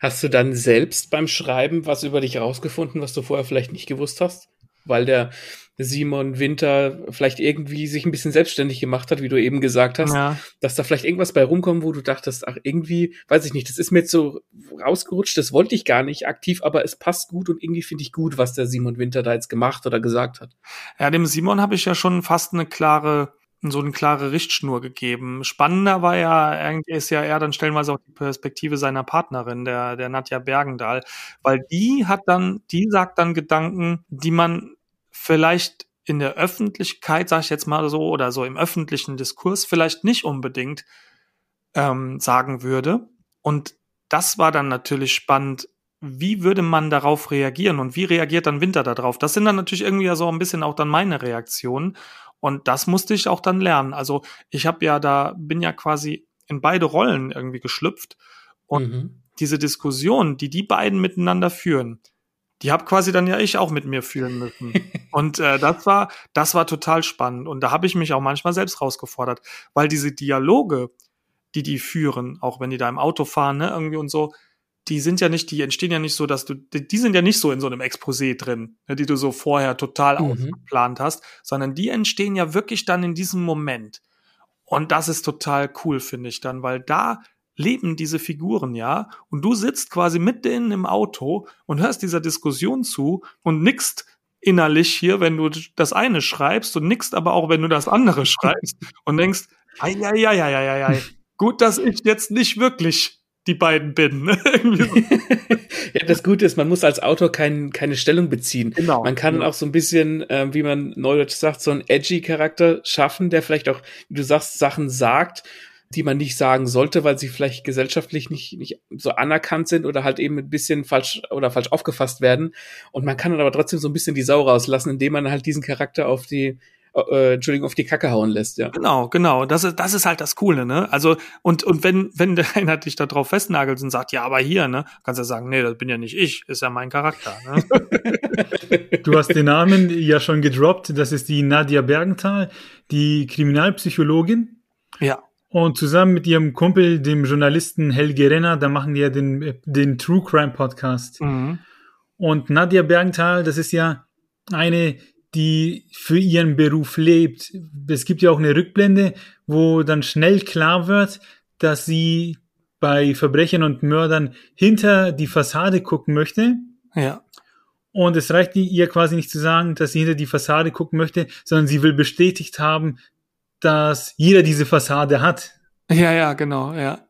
Hast du dann selbst beim Schreiben was über dich rausgefunden, was du vorher vielleicht nicht gewusst hast? Weil der Simon Winter vielleicht irgendwie sich ein bisschen selbstständig gemacht hat, wie du eben gesagt hast, ja. dass da vielleicht irgendwas bei rumkommt, wo du dachtest, ach, irgendwie, weiß ich nicht, das ist mir jetzt so rausgerutscht, das wollte ich gar nicht aktiv, aber es passt gut und irgendwie finde ich gut, was der Simon Winter da jetzt gemacht oder gesagt hat. Ja, dem Simon habe ich ja schon fast eine klare so eine klare Richtschnur gegeben. Spannender war ja, ist ja eher dann stellenweise auch die Perspektive seiner Partnerin, der, der Nadja Bergendahl, weil die hat dann, die sagt dann Gedanken, die man vielleicht in der Öffentlichkeit, sage ich jetzt mal so, oder so im öffentlichen Diskurs vielleicht nicht unbedingt ähm, sagen würde. Und das war dann natürlich spannend. Wie würde man darauf reagieren und wie reagiert dann Winter darauf? Das sind dann natürlich irgendwie ja so ein bisschen auch dann meine Reaktionen. Und das musste ich auch dann lernen. Also ich habe ja da, bin ja quasi in beide Rollen irgendwie geschlüpft. Und mhm. diese Diskussion, die die beiden miteinander führen, die habe quasi dann ja ich auch mit mir führen müssen. (laughs) und äh, das war, das war total spannend. Und da habe ich mich auch manchmal selbst rausgefordert, weil diese Dialoge, die die führen, auch wenn die da im Auto fahren, ne, irgendwie und so, die sind ja nicht, die entstehen ja nicht so, dass du, die, die sind ja nicht so in so einem Exposé drin, ne, die du so vorher total mhm. ausgeplant hast, sondern die entstehen ja wirklich dann in diesem Moment. Und das ist total cool, finde ich dann, weil da leben diese Figuren ja und du sitzt quasi mit denen im Auto und hörst dieser Diskussion zu und nickst innerlich hier, wenn du das eine schreibst und nickst aber auch, wenn du das andere (laughs) schreibst und denkst, ei, ei, ei, ei, ei, ei, gut, dass ich jetzt nicht wirklich die beiden bin. (laughs) (laughs) ja, das Gute ist, man muss als Autor kein, keine Stellung beziehen. Genau. Man kann genau. auch so ein bisschen, äh, wie man neudeutsch sagt, so einen edgy Charakter schaffen, der vielleicht auch, wie du sagst, Sachen sagt die man nicht sagen sollte, weil sie vielleicht gesellschaftlich nicht, nicht so anerkannt sind oder halt eben ein bisschen falsch oder falsch aufgefasst werden. Und man kann dann aber trotzdem so ein bisschen die Sau rauslassen, indem man halt diesen Charakter auf die, äh, Entschuldigung, auf die Kacke hauen lässt, ja. Genau, genau. Das ist, das ist halt das Coole, ne? Also, und, und wenn, wenn der (laughs) einer dich da drauf festnagelt und sagt, ja, aber hier, ne, kannst du sagen, nee, das bin ja nicht ich, ist ja mein Charakter, ne? (laughs) Du hast den Namen ja schon gedroppt. Das ist die Nadia Bergenthal, die Kriminalpsychologin. Ja. Und zusammen mit ihrem Kumpel, dem Journalisten Helge Renner, da machen die ja den, den True Crime Podcast. Mhm. Und Nadia Bergenthal, das ist ja eine, die für ihren Beruf lebt. Es gibt ja auch eine Rückblende, wo dann schnell klar wird, dass sie bei Verbrechern und Mördern hinter die Fassade gucken möchte. Ja. Und es reicht ihr quasi nicht zu sagen, dass sie hinter die Fassade gucken möchte, sondern sie will bestätigt haben, dass jeder diese Fassade hat. Ja, ja, genau, ja.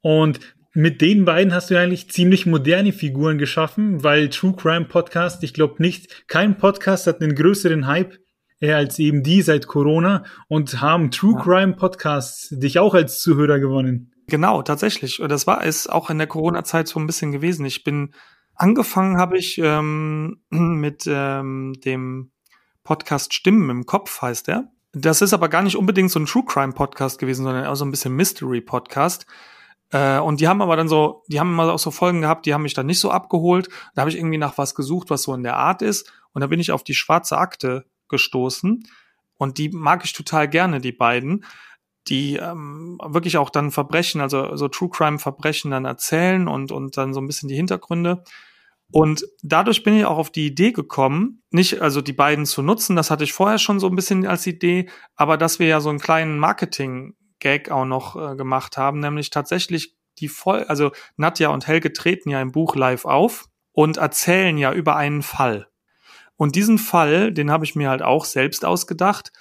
Und mit den beiden hast du eigentlich ziemlich moderne Figuren geschaffen, weil True Crime Podcast, ich glaube nicht, kein Podcast hat einen größeren Hype als eben die seit Corona und haben True ja. Crime Podcasts dich auch als Zuhörer gewonnen. Genau, tatsächlich. Und das war es auch in der Corona-Zeit so ein bisschen gewesen. Ich bin angefangen habe ich ähm, (clears throat) mit ähm, dem Podcast Stimmen im Kopf, heißt er. Das ist aber gar nicht unbedingt so ein True Crime Podcast gewesen, sondern auch so ein bisschen Mystery Podcast. Äh, und die haben aber dann so, die haben immer auch so Folgen gehabt, die haben mich dann nicht so abgeholt. Da habe ich irgendwie nach was gesucht, was so in der Art ist. Und da bin ich auf die schwarze Akte gestoßen. Und die mag ich total gerne, die beiden, die ähm, wirklich auch dann Verbrechen, also so True Crime Verbrechen dann erzählen und, und dann so ein bisschen die Hintergründe. Und dadurch bin ich auch auf die Idee gekommen, nicht also die beiden zu nutzen, das hatte ich vorher schon so ein bisschen als Idee, aber dass wir ja so einen kleinen Marketing-Gag auch noch äh, gemacht haben, nämlich tatsächlich die voll, also Nadja und Helge treten ja im Buch live auf und erzählen ja über einen Fall. Und diesen Fall, den habe ich mir halt auch selbst ausgedacht.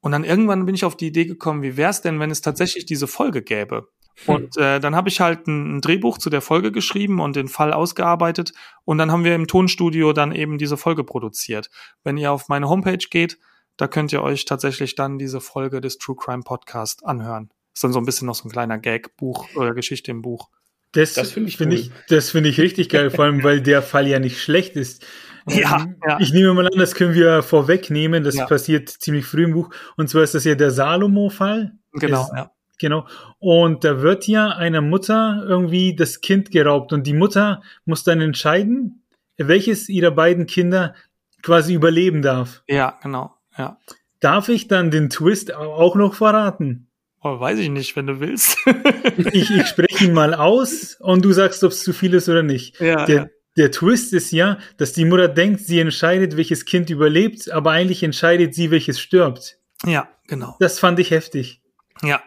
Und dann irgendwann bin ich auf die Idee gekommen, wie wäre es denn, wenn es tatsächlich diese Folge gäbe? Hm. Und äh, dann habe ich halt ein, ein, Drehbuch zu der Folge geschrieben und den Fall ausgearbeitet. Und dann haben wir im Tonstudio dann eben diese Folge produziert. Wenn ihr auf meine Homepage geht, da könnt ihr euch tatsächlich dann diese Folge des True Crime Podcast anhören. Ist dann so ein bisschen noch so ein kleiner Gag-Buch oder Geschichte im Buch. Das, das finde ich, find cool. ich, das finde ich richtig geil, vor allem, weil der Fall ja nicht schlecht ist. Ja, ähm, ja. Ich nehme mal an, das können wir vorwegnehmen. Das ja. passiert ziemlich früh im Buch. Und zwar ist das ja der Salomo-Fall. Genau, ist, ja. Genau. Und da wird ja einer Mutter irgendwie das Kind geraubt und die Mutter muss dann entscheiden, welches ihrer beiden Kinder quasi überleben darf. Ja, genau. Ja. Darf ich dann den Twist auch noch verraten? Oh, weiß ich nicht, wenn du willst. (laughs) ich, ich spreche ihn mal aus und du sagst, ob es zu viel ist oder nicht. Ja, der, ja. der Twist ist ja, dass die Mutter denkt, sie entscheidet, welches Kind überlebt, aber eigentlich entscheidet sie, welches stirbt. Ja, genau. Das fand ich heftig. Ja,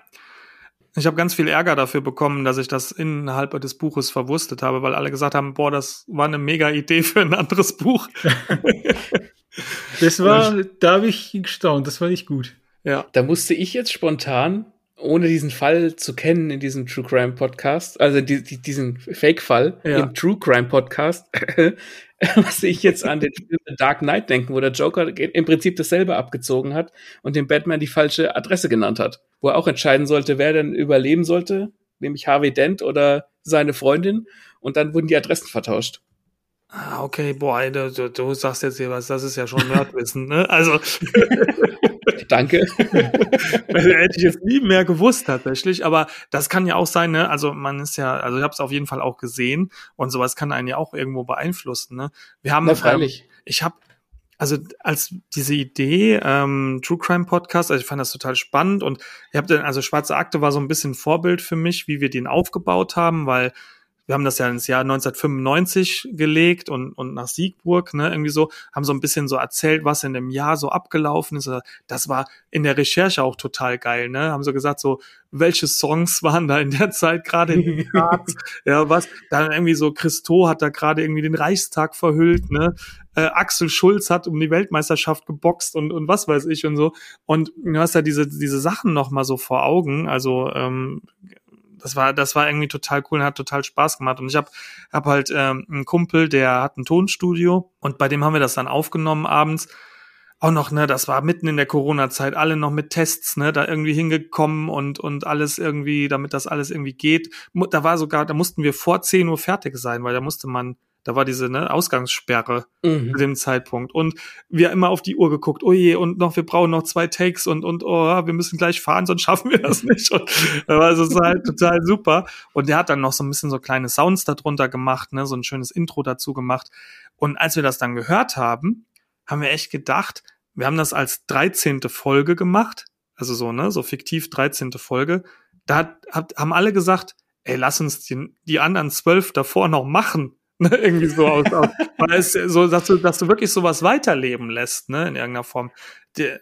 ich habe ganz viel Ärger dafür bekommen, dass ich das innerhalb des Buches verwurstet habe, weil alle gesagt haben, boah, das war eine mega Idee für ein anderes Buch. (laughs) das war, da habe ich gestaunt, das fand ich gut. Ja. Da musste ich jetzt spontan, ohne diesen Fall zu kennen in diesem True Crime Podcast, also die, die, diesen Fake-Fall ja. im True Crime Podcast, (laughs) (laughs) was ich jetzt an den Film The Dark Knight denken, wo der Joker im Prinzip dasselbe abgezogen hat und dem Batman die falsche Adresse genannt hat, wo er auch entscheiden sollte, wer denn überleben sollte, nämlich Harvey Dent oder seine Freundin, und dann wurden die Adressen vertauscht. Ah, okay, boah, du, du, du sagst jetzt hier was, das ist ja schon Nerdwissen, ne? Also. (laughs) (laughs) Danke. (laughs) Hätte ich jetzt nie mehr gewusst tatsächlich, aber das kann ja auch sein, ne? Also man ist ja, also ich habe es auf jeden Fall auch gesehen und sowas kann einen ja auch irgendwo beeinflussen, ne? Wir haben, Na, freilich. Ähm, ich habe also als diese Idee ähm, True Crime Podcast, also ich fand das total spannend und ich habe dann also Schwarze Akte war so ein bisschen Vorbild für mich, wie wir den aufgebaut haben, weil wir haben das ja ins Jahr 1995 gelegt und, und nach Siegburg, ne, irgendwie so, haben so ein bisschen so erzählt, was in dem Jahr so abgelaufen ist. Das war in der Recherche auch total geil, ne? Haben so gesagt, so, welche Songs (laughs) waren da in der Zeit gerade in den Charts? (laughs) ja, was? Dann irgendwie so, Christo hat da gerade irgendwie den Reichstag verhüllt, ne? Äh, Axel Schulz hat um die Weltmeisterschaft geboxt und, und was weiß ich und so. Und du hast ja diese, diese Sachen noch mal so vor Augen. Also ähm, das war, das war irgendwie total cool und hat total Spaß gemacht. Und ich habe hab halt ähm, einen Kumpel, der hat ein Tonstudio und bei dem haben wir das dann aufgenommen abends. Auch noch, ne, das war mitten in der Corona-Zeit, alle noch mit Tests, ne, da irgendwie hingekommen und, und alles irgendwie, damit das alles irgendwie geht. Da war sogar, da mussten wir vor 10 Uhr fertig sein, weil da musste man da war diese ne, Ausgangssperre mhm. zu dem Zeitpunkt. Und wir immer auf die Uhr geguckt, oh je, und noch, wir brauchen noch zwei Takes und, und oh, wir müssen gleich fahren, sonst (laughs) schaffen wir das nicht. Und, also es war halt total super. Und der hat dann noch so ein bisschen so kleine Sounds darunter gemacht, ne, so ein schönes Intro dazu gemacht. Und als wir das dann gehört haben, haben wir echt gedacht, wir haben das als 13. Folge gemacht, also so, ne, so fiktiv 13. Folge. Da hat, hat, haben alle gesagt, ey, lass uns die, die anderen zwölf davor noch machen. (laughs) Ne, irgendwie so aus, aus weil es so, dass du, dass du wirklich sowas weiterleben lässt, ne, in irgendeiner Form.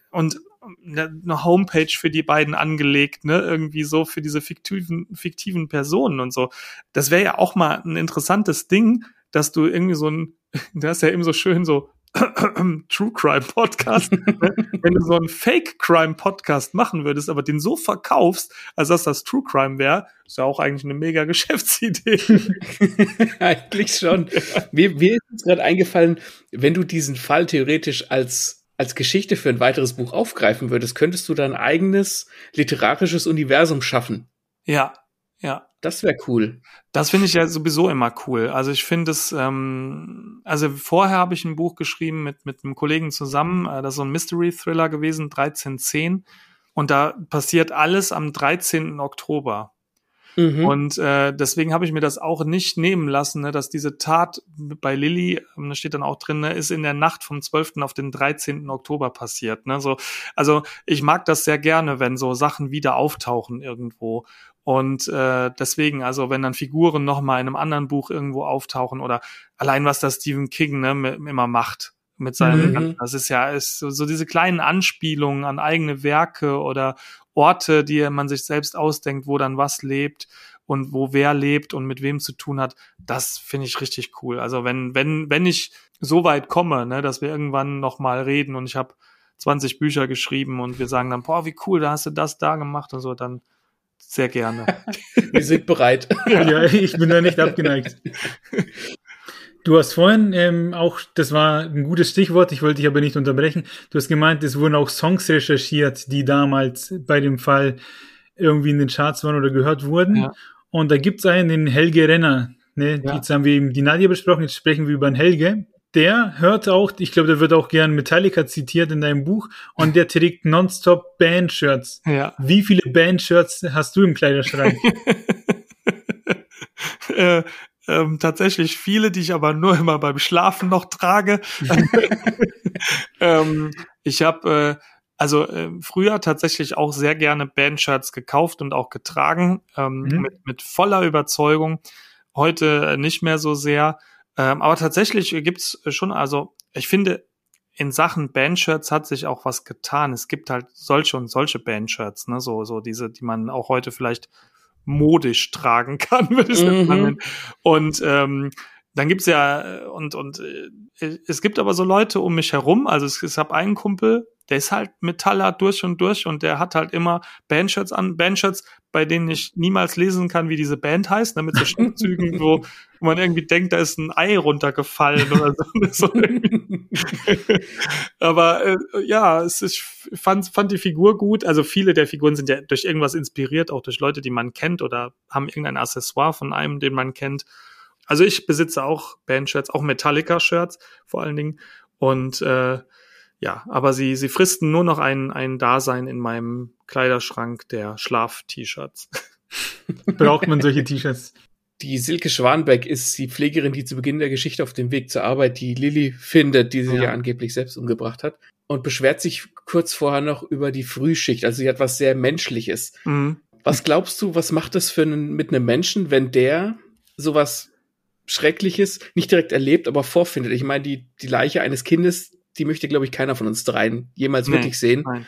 Und ne, eine Homepage für die beiden angelegt, ne, irgendwie so für diese fiktiven, fiktiven Personen und so. Das wäre ja auch mal ein interessantes Ding, dass du irgendwie so ein, (laughs) das ist ja eben so schön so (coughs) True Crime Podcast, ne? wenn du so einen Fake Crime Podcast machen würdest, aber den so verkaufst, als dass das True Crime wäre, ist ja auch eigentlich eine mega (laughs) Geschäftsidee. (laughs) eigentlich schon. Mir, mir ist gerade eingefallen, wenn du diesen Fall theoretisch als als Geschichte für ein weiteres Buch aufgreifen würdest, könntest du dein eigenes literarisches Universum schaffen. Ja, ja. Das wäre cool. Das finde ich ja sowieso immer cool. Also ich finde es, ähm, also vorher habe ich ein Buch geschrieben mit, mit einem Kollegen zusammen, äh, das ist so ein Mystery-Thriller gewesen, 1310. Und da passiert alles am 13. Oktober. Mhm. Und äh, deswegen habe ich mir das auch nicht nehmen lassen, ne, dass diese Tat bei Lilly, ähm, da steht dann auch drin, ne, ist in der Nacht vom 12. auf den 13. Oktober passiert. Ne? So, also ich mag das sehr gerne, wenn so Sachen wieder auftauchen irgendwo. Und äh, deswegen, also wenn dann Figuren nochmal in einem anderen Buch irgendwo auftauchen oder allein was das Stephen King ne, immer macht mit seinem, mhm. das ist ja ist so, so diese kleinen Anspielungen an eigene Werke oder Orte, die man sich selbst ausdenkt, wo dann was lebt und wo wer lebt und mit wem zu tun hat, das finde ich richtig cool. Also wenn wenn wenn ich so weit komme, ne, dass wir irgendwann noch mal reden und ich habe 20 Bücher geschrieben und wir sagen dann, boah, wie cool, da hast du das da gemacht und so, dann sehr gerne. (laughs) Wir sind bereit. ja, ich bin da nicht abgeneigt. Du hast vorhin ähm, auch, das war ein gutes Stichwort, ich wollte dich aber nicht unterbrechen. Du hast gemeint, es wurden auch Songs recherchiert, die damals bei dem Fall irgendwie in den Charts waren oder gehört wurden. Ja. Und da gibt's einen, den Helge Renner. Ne? Ja. Jetzt haben wir eben die Nadia besprochen, jetzt sprechen wir über den Helge der hört auch, ich glaube, der wird auch gern Metallica zitiert in deinem Buch und der trägt nonstop Band-Shirts. Ja. Wie viele Band-Shirts hast du im Kleiderschrank? (laughs) äh, ähm, tatsächlich viele, die ich aber nur immer beim Schlafen noch trage. (laughs) ähm, ich habe äh, also äh, früher tatsächlich auch sehr gerne Band-Shirts gekauft und auch getragen, ähm, mhm. mit, mit voller Überzeugung. Heute nicht mehr so sehr. Ähm, aber tatsächlich gibt's schon, also ich finde, in Sachen Bandshirts hat sich auch was getan. Es gibt halt solche und solche Bandshirts, ne, so, so diese, die man auch heute vielleicht modisch tragen (laughs) kann, würde ich mhm. sagen. Und ähm, dann gibt's ja, und, und äh, es gibt aber so Leute um mich herum, also ich, ich habe einen Kumpel, der ist halt Metaller durch und durch und der hat halt immer Bandshirts an, Bandshirts, bei denen ich niemals lesen kann, wie diese Band heißt, ne, mit so Schriftzügen, wo, wo (laughs) man irgendwie denkt, da ist ein Ei runtergefallen oder so. (laughs) Aber äh, ja, es ich fand, fand die Figur gut. Also viele der Figuren sind ja durch irgendwas inspiriert, auch durch Leute, die man kennt oder haben irgendein Accessoire von einem, den man kennt. Also ich besitze auch Bandshirts, auch Metallica-Shirts vor allen Dingen. Und äh, ja, aber sie, sie fristen nur noch ein, ein Dasein in meinem Kleiderschrank der Schlaf-T-Shirts. (laughs) Braucht man solche T-Shirts? Die Silke Schwanbeck ist die Pflegerin, die zu Beginn der Geschichte auf dem Weg zur Arbeit die Lilly findet, die sie ja. ja angeblich selbst umgebracht hat. Und beschwert sich kurz vorher noch über die Frühschicht. Also sie hat was sehr Menschliches. Mhm. Was glaubst du, was macht das für einen, mit einem Menschen, wenn der sowas Schreckliches nicht direkt erlebt, aber vorfindet? Ich meine, die, die Leiche eines Kindes, die möchte, glaube ich, keiner von uns dreien jemals nee, wirklich sehen. Nein.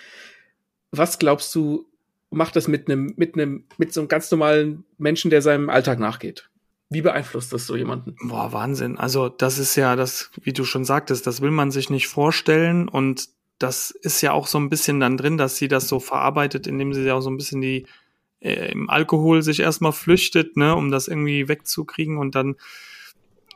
Was glaubst du, macht das mit einem, mit einem, mit so einem ganz normalen Menschen, der seinem Alltag nachgeht? Wie beeinflusst das so jemanden? Boah, Wahnsinn. Also, das ist ja das, wie du schon sagtest, das will man sich nicht vorstellen und das ist ja auch so ein bisschen dann drin, dass sie das so verarbeitet, indem sie ja auch so ein bisschen die äh, im Alkohol sich erstmal flüchtet, ne, um das irgendwie wegzukriegen und dann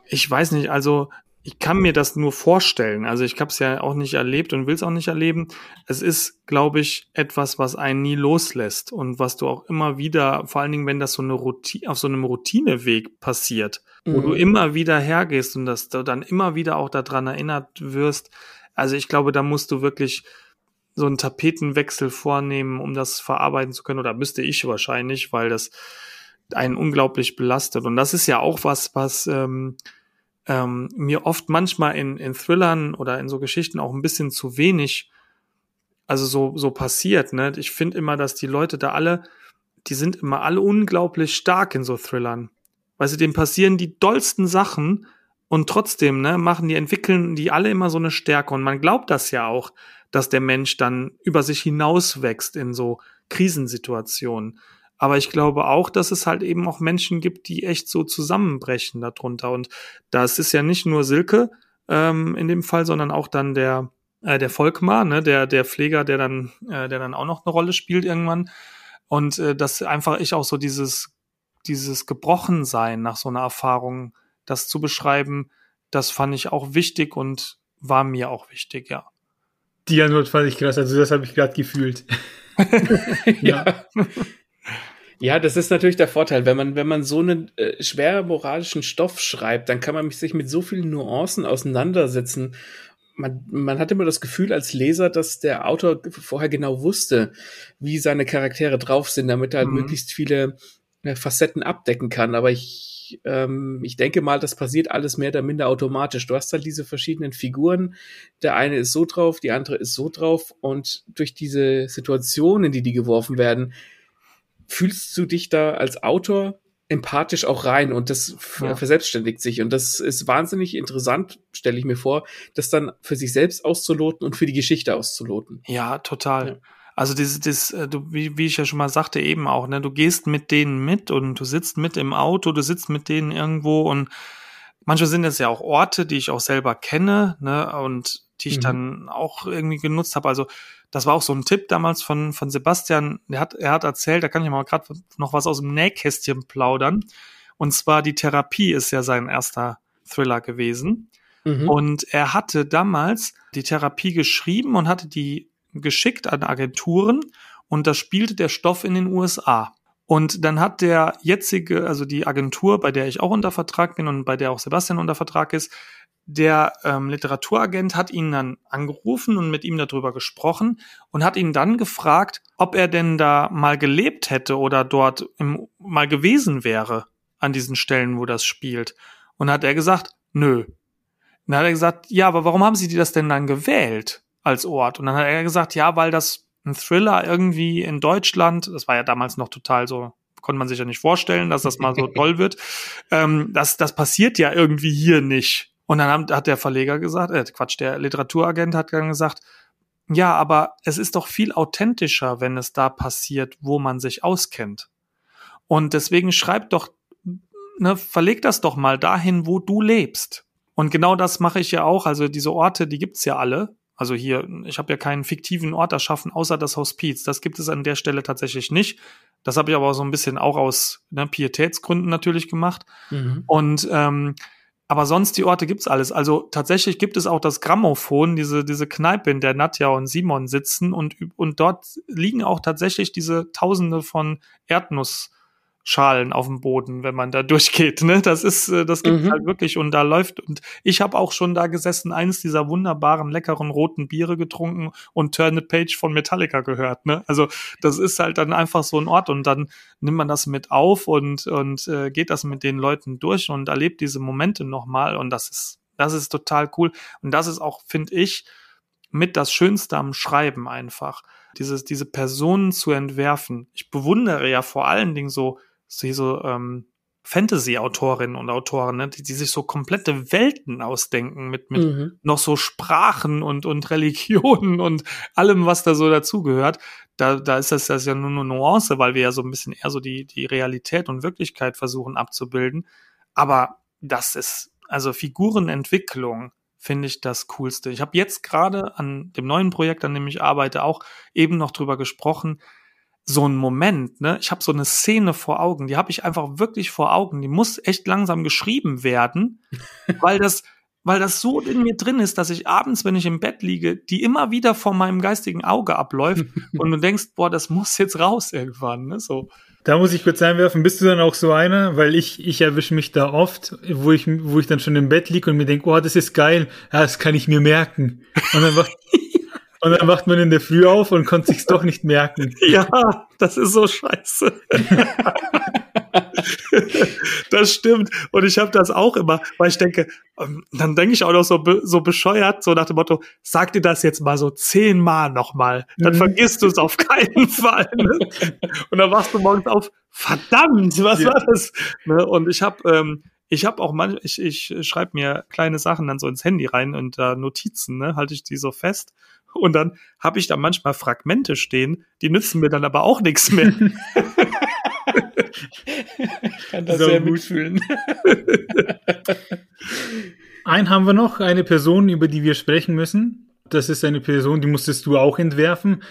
ich weiß nicht, also ich kann mir das nur vorstellen. Also ich habe es ja auch nicht erlebt und will es auch nicht erleben. Es ist, glaube ich, etwas, was einen nie loslässt und was du auch immer wieder, vor allen Dingen, wenn das so eine Routine, auf so einem Routineweg passiert, mhm. wo du mhm. immer wieder hergehst und dass du dann immer wieder auch daran erinnert wirst. Also ich glaube, da musst du wirklich so einen Tapetenwechsel vornehmen, um das verarbeiten zu können. Oder müsste ich wahrscheinlich, weil das einen unglaublich belastet. Und das ist ja auch was, was ähm, ähm, mir oft manchmal in, in Thrillern oder in so Geschichten auch ein bisschen zu wenig, also so, so passiert. Ne? Ich finde immer, dass die Leute da alle, die sind immer alle unglaublich stark in so Thrillern. Weil sie dem passieren die dollsten Sachen und trotzdem, ne, machen die, entwickeln die alle immer so eine Stärke. Und man glaubt das ja auch, dass der Mensch dann über sich hinaus wächst in so Krisensituationen. Aber ich glaube auch, dass es halt eben auch Menschen gibt, die echt so zusammenbrechen darunter. Und das ist ja nicht nur Silke ähm, in dem Fall, sondern auch dann der äh, der Volkmar, ne, der der Pfleger, der dann äh, der dann auch noch eine Rolle spielt irgendwann. Und äh, dass einfach ich auch so dieses dieses Gebrochensein nach so einer Erfahrung, das zu beschreiben, das fand ich auch wichtig und war mir auch wichtig, ja. Die Antwort fand ich krass, also das habe ich gerade gefühlt. (laughs) ja. Ja, das ist natürlich der Vorteil. Wenn man, wenn man so einen äh, schwer moralischen Stoff schreibt, dann kann man sich mit so vielen Nuancen auseinandersetzen. Man, man hat immer das Gefühl als Leser, dass der Autor vorher genau wusste, wie seine Charaktere drauf sind, damit er halt mhm. möglichst viele äh, Facetten abdecken kann. Aber ich, ähm, ich denke mal, das passiert alles mehr oder minder automatisch. Du hast halt diese verschiedenen Figuren. Der eine ist so drauf, die andere ist so drauf. Und durch diese Situationen, die die geworfen werden, fühlst du dich da als Autor empathisch auch rein und das ja. verselbstständigt sich. Und das ist wahnsinnig interessant, stelle ich mir vor, das dann für sich selbst auszuloten und für die Geschichte auszuloten. Ja, total. Ja. Also dieses, das, äh, du, wie, wie ich ja schon mal sagte, eben auch, ne, du gehst mit denen mit und du sitzt mit im Auto, du sitzt mit denen irgendwo und manchmal sind es ja auch Orte, die ich auch selber kenne, ne, und die ich mhm. dann auch irgendwie genutzt habe. Also das war auch so ein Tipp damals von, von Sebastian. Der hat, er hat erzählt, da kann ich mal gerade noch was aus dem Nähkästchen plaudern. Und zwar die Therapie ist ja sein erster Thriller gewesen. Mhm. Und er hatte damals die Therapie geschrieben und hatte die geschickt an Agenturen und da spielte der Stoff in den USA. Und dann hat der jetzige, also die Agentur, bei der ich auch unter Vertrag bin und bei der auch Sebastian unter Vertrag ist, der ähm, Literaturagent hat ihn dann angerufen und mit ihm darüber gesprochen und hat ihn dann gefragt, ob er denn da mal gelebt hätte oder dort im, mal gewesen wäre an diesen Stellen, wo das spielt. Und hat er gesagt, nö. Dann hat er gesagt, ja, aber warum haben Sie das denn dann gewählt als Ort? Und dann hat er gesagt, ja, weil das ein Thriller irgendwie in Deutschland, das war ja damals noch total so konnte man sich ja nicht vorstellen, dass das mal so (laughs) toll wird. Ähm, das, das passiert ja irgendwie hier nicht. Und dann hat der Verleger gesagt, äh, Quatsch, der Literaturagent hat dann gesagt, ja, aber es ist doch viel authentischer, wenn es da passiert, wo man sich auskennt. Und deswegen schreib doch, ne, verleg das doch mal dahin, wo du lebst. Und genau das mache ich ja auch. Also diese Orte, die gibt's ja alle. Also hier, ich habe ja keinen fiktiven Ort erschaffen, außer das Hospiz. Das gibt es an der Stelle tatsächlich nicht. Das habe ich aber so ein bisschen auch aus ne, Pietätsgründen natürlich gemacht. Mhm. Und ähm, aber sonst die Orte gibt's alles. Also tatsächlich gibt es auch das Grammophon, diese, diese Kneipe, in der Nadja und Simon sitzen und, und dort liegen auch tatsächlich diese Tausende von Erdnuss, Schalen auf dem Boden, wenn man da (laughs) durchgeht. Ne? Das ist, äh, das gibt mhm. halt wirklich und da läuft. Und ich habe auch schon da gesessen, eines dieser wunderbaren, leckeren roten Biere getrunken und Turn It Page von Metallica gehört. Ne? Also das ist halt dann einfach so ein Ort und dann nimmt man das mit auf und, und äh, geht das mit den Leuten durch und erlebt diese Momente nochmal und das ist, das ist total cool. Und das ist auch, finde ich, mit das Schönste am Schreiben einfach. Dieses, diese Personen zu entwerfen. Ich bewundere ja vor allen Dingen so so ähm, Fantasy-Autorinnen und Autoren, ne, die, die sich so komplette Welten ausdenken mit, mit mhm. noch so Sprachen und, und Religionen (laughs) und allem, was da so dazugehört. Da, da ist das, das ja nur eine Nuance, weil wir ja so ein bisschen eher so die, die Realität und Wirklichkeit versuchen abzubilden. Aber das ist, also Figurenentwicklung finde ich das Coolste. Ich habe jetzt gerade an dem neuen Projekt, an dem ich arbeite, auch eben noch drüber gesprochen, so ein Moment, ne? Ich habe so eine Szene vor Augen, die habe ich einfach wirklich vor Augen. Die muss echt langsam geschrieben werden, (laughs) weil das, weil das so in mir drin ist, dass ich abends, wenn ich im Bett liege, die immer wieder vor meinem geistigen Auge abläuft (laughs) und du denkst, boah, das muss jetzt raus irgendwann, ne? So. Da muss ich kurz einwerfen, bist du dann auch so einer? Weil ich, ich erwische mich da oft, wo ich, wo ich dann schon im Bett liege und mir denke, oh, das ist geil, ja, das kann ich mir merken. Und dann (laughs) Und dann wacht man in der Früh auf und konnte sich's doch nicht merken. (laughs) Ja, das ist so scheiße. (laughs) das stimmt. Und ich habe das auch immer, weil ich denke, ähm, dann denke ich auch noch so, so bescheuert, so nach dem Motto, sag dir das jetzt mal so zehnmal nochmal, dann mhm. vergisst du es auf keinen Fall. Ne? Und dann wachst du morgens auf, verdammt, was ja. war das? Ne? Und ich habe ähm, ich habe auch manchmal, ich, ich schreibe mir kleine Sachen dann so ins Handy rein und äh, Notizen, ne, halte ich die so fest und dann habe ich da manchmal Fragmente stehen, die nützen mir dann aber auch nichts mehr. (laughs) ich kann das so sehr gut. mitfühlen. (laughs) Einen haben wir noch, eine Person, über die wir sprechen müssen. Das ist eine Person, die musstest du auch entwerfen.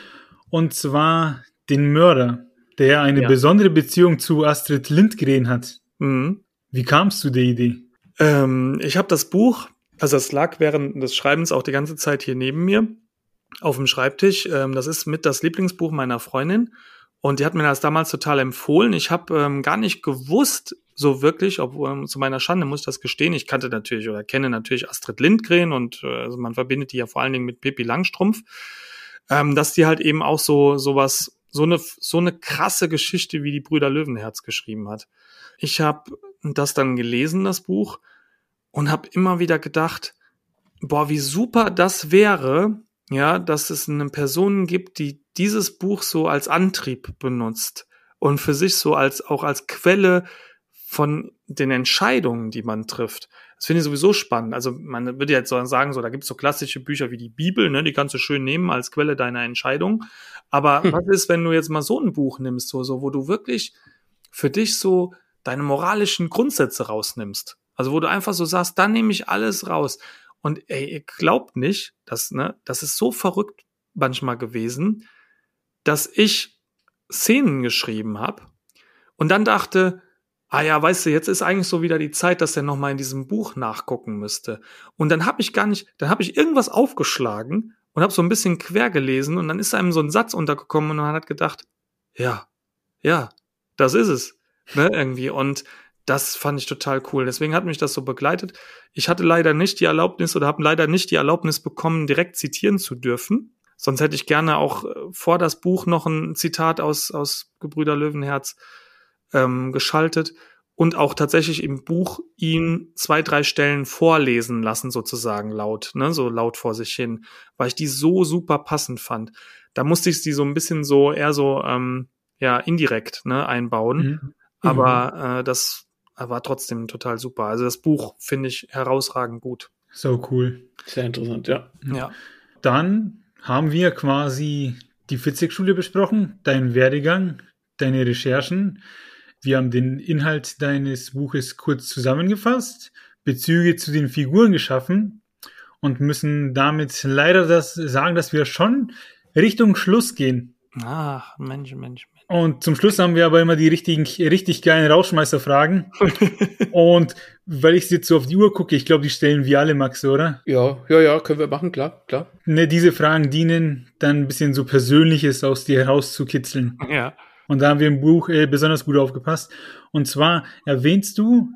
Und zwar den Mörder, der eine ja. besondere Beziehung zu Astrid Lindgren hat. Mhm. Wie kamst du der Idee? Ähm, ich habe das Buch, also es lag während des Schreibens auch die ganze Zeit hier neben mir auf dem Schreibtisch. Ähm, das ist mit das Lieblingsbuch meiner Freundin. Und die hat mir das damals total empfohlen. Ich habe ähm, gar nicht gewusst, so wirklich, obwohl ähm, zu meiner Schande muss ich das gestehen. Ich kannte natürlich oder kenne natürlich Astrid Lindgren und äh, also man verbindet die ja vor allen Dingen mit Pippi Langstrumpf, ähm, dass die halt eben auch so sowas, so eine so eine krasse Geschichte wie die Brüder Löwenherz geschrieben hat. Ich habe das dann gelesen, das Buch, und habe immer wieder gedacht, boah, wie super das wäre, ja, dass es eine Person gibt, die dieses Buch so als Antrieb benutzt und für sich so als auch als Quelle von den Entscheidungen, die man trifft. Das finde ich sowieso spannend. Also man würde jetzt so sagen, so da gibt es so klassische Bücher wie die Bibel, ne, die kannst du schön nehmen als Quelle deiner Entscheidung. Aber hm. was ist, wenn du jetzt mal so ein Buch nimmst, so, so wo du wirklich für dich so deine moralischen Grundsätze rausnimmst? Also wo du einfach so sagst, da nehme ich alles raus. Und ey, ihr glaubt nicht, dass, ne, das ist so verrückt manchmal gewesen, dass ich Szenen geschrieben habe und dann dachte, ah ja, weißt du, jetzt ist eigentlich so wieder die Zeit, dass er nochmal in diesem Buch nachgucken müsste. Und dann habe ich gar nicht, dann habe ich irgendwas aufgeschlagen und habe so ein bisschen quer gelesen und dann ist einem so ein Satz untergekommen und man hat gedacht, ja, ja, das ist es. Ne, irgendwie. Und das fand ich total cool. Deswegen hat mich das so begleitet. Ich hatte leider nicht die Erlaubnis oder habe leider nicht die Erlaubnis bekommen, direkt zitieren zu dürfen. Sonst hätte ich gerne auch äh, vor das Buch noch ein Zitat aus, aus Gebrüder Löwenherz ähm, geschaltet und auch tatsächlich im Buch ihn zwei, drei Stellen vorlesen lassen, sozusagen laut, ne, so laut vor sich hin, weil ich die so super passend fand. Da musste ich sie so ein bisschen so eher so ähm, ja indirekt ne, einbauen. Mhm. Aber äh, das war trotzdem total super. Also das Buch finde ich herausragend gut. So cool. Sehr interessant, ja. Ja. Dann haben wir quasi die Physikschule besprochen, deinen Werdegang, deine Recherchen. Wir haben den Inhalt deines Buches kurz zusammengefasst, Bezüge zu den Figuren geschaffen und müssen damit leider das sagen, dass wir schon Richtung Schluss gehen. Ach, Mensch, Mensch, und zum Schluss haben wir aber immer die richtigen, richtig geilen Rauschmeisterfragen. (laughs) und weil ich jetzt so auf die Uhr gucke, ich glaube, die stellen wir alle, Max, oder? Ja, ja, ja, können wir machen, klar, klar. Ne, diese Fragen dienen dann ein bisschen so Persönliches aus dir herauszukitzeln. Ja. Und da haben wir im Buch äh, besonders gut aufgepasst. Und zwar erwähnst du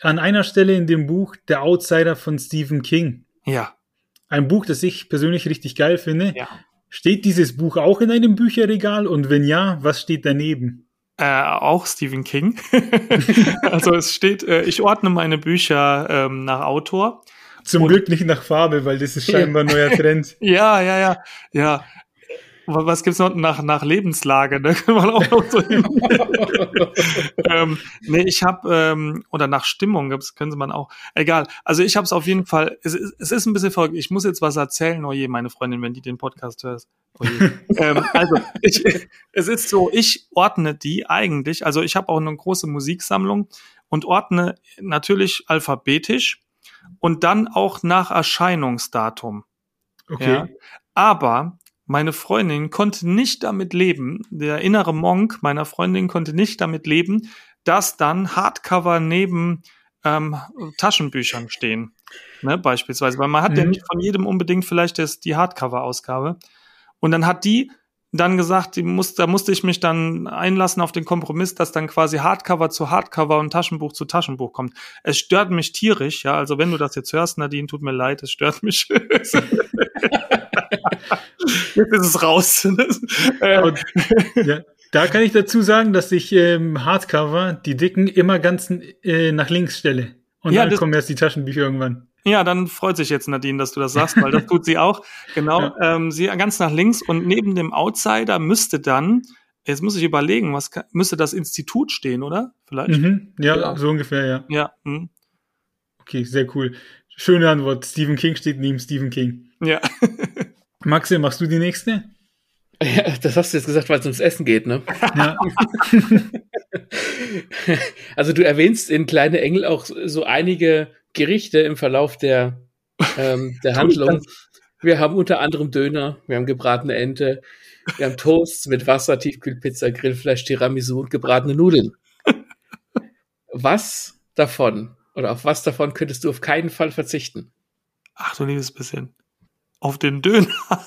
an einer Stelle in dem Buch Der Outsider von Stephen King. Ja. Ein Buch, das ich persönlich richtig geil finde. Ja. Steht dieses Buch auch in einem Bücherregal und wenn ja, was steht daneben? Äh, auch Stephen King. (laughs) also es steht, äh, ich ordne meine Bücher ähm, nach Autor. Zum und Glück nicht nach Farbe, weil das ist (laughs) scheinbar ein neuer Trend. ja, ja, ja, ja was gibt's noch nach, nach Lebenslage? Ne? Kann man auch noch so (laughs) ähm, nee, ich habe ähm, oder nach Stimmung gibt's, können Sie man auch. Egal. Also ich habe es auf jeden Fall. Es, es ist ein bisschen verrückt. Ich muss jetzt was erzählen. Oh je, meine Freundin, wenn die den Podcast hört. Oh (laughs) ähm, also ich, es ist so. Ich ordne die eigentlich. Also ich habe auch eine große Musiksammlung und ordne natürlich alphabetisch und dann auch nach Erscheinungsdatum. Okay. Ja. Aber meine Freundin konnte nicht damit leben, der innere Monk meiner Freundin konnte nicht damit leben, dass dann Hardcover neben ähm, Taschenbüchern stehen. Ne, beispielsweise, weil man hat mhm. ja nicht von jedem unbedingt vielleicht das, die Hardcover-Ausgabe. Und dann hat die dann gesagt, die muss, da musste ich mich dann einlassen auf den Kompromiss, dass dann quasi Hardcover zu Hardcover und Taschenbuch zu Taschenbuch kommt. Es stört mich tierisch, ja. Also wenn du das jetzt hörst, Nadine, tut mir leid, es stört mich. (laughs) Jetzt ist es raus. (laughs) Und, ja, da kann ich dazu sagen, dass ich ähm, Hardcover die dicken immer ganz äh, nach links stelle. Und ja, dann kommen erst die Taschenbücher irgendwann. Ja, dann freut sich jetzt Nadine, dass du das sagst, weil das tut sie auch. (laughs) Genau, ja. ähm, sie ganz nach links und neben dem Outsider müsste dann, jetzt muss ich überlegen, was kann, müsste das Institut stehen, oder? Vielleicht? Mhm, ja, ja, so ungefähr, ja. Ja. Hm. Okay, sehr cool. Schöne Antwort. Stephen King steht neben Stephen King. Ja. Maxi, machst du die nächste? Ja, das hast du jetzt gesagt, weil es ums Essen geht, ne? Ja. (laughs) also du erwähnst in Kleine Engel auch so einige Gerichte im Verlauf der, ähm, der (laughs) Handlung. Wir haben unter anderem Döner, wir haben gebratene Ente, wir haben Toasts mit Wasser, Tiefkühlpizza, Grillfleisch, Tiramisu und gebratene Nudeln. Was davon oder auf was davon könntest du auf keinen Fall verzichten? Ach du liebes bisschen auf den Döner. (laughs)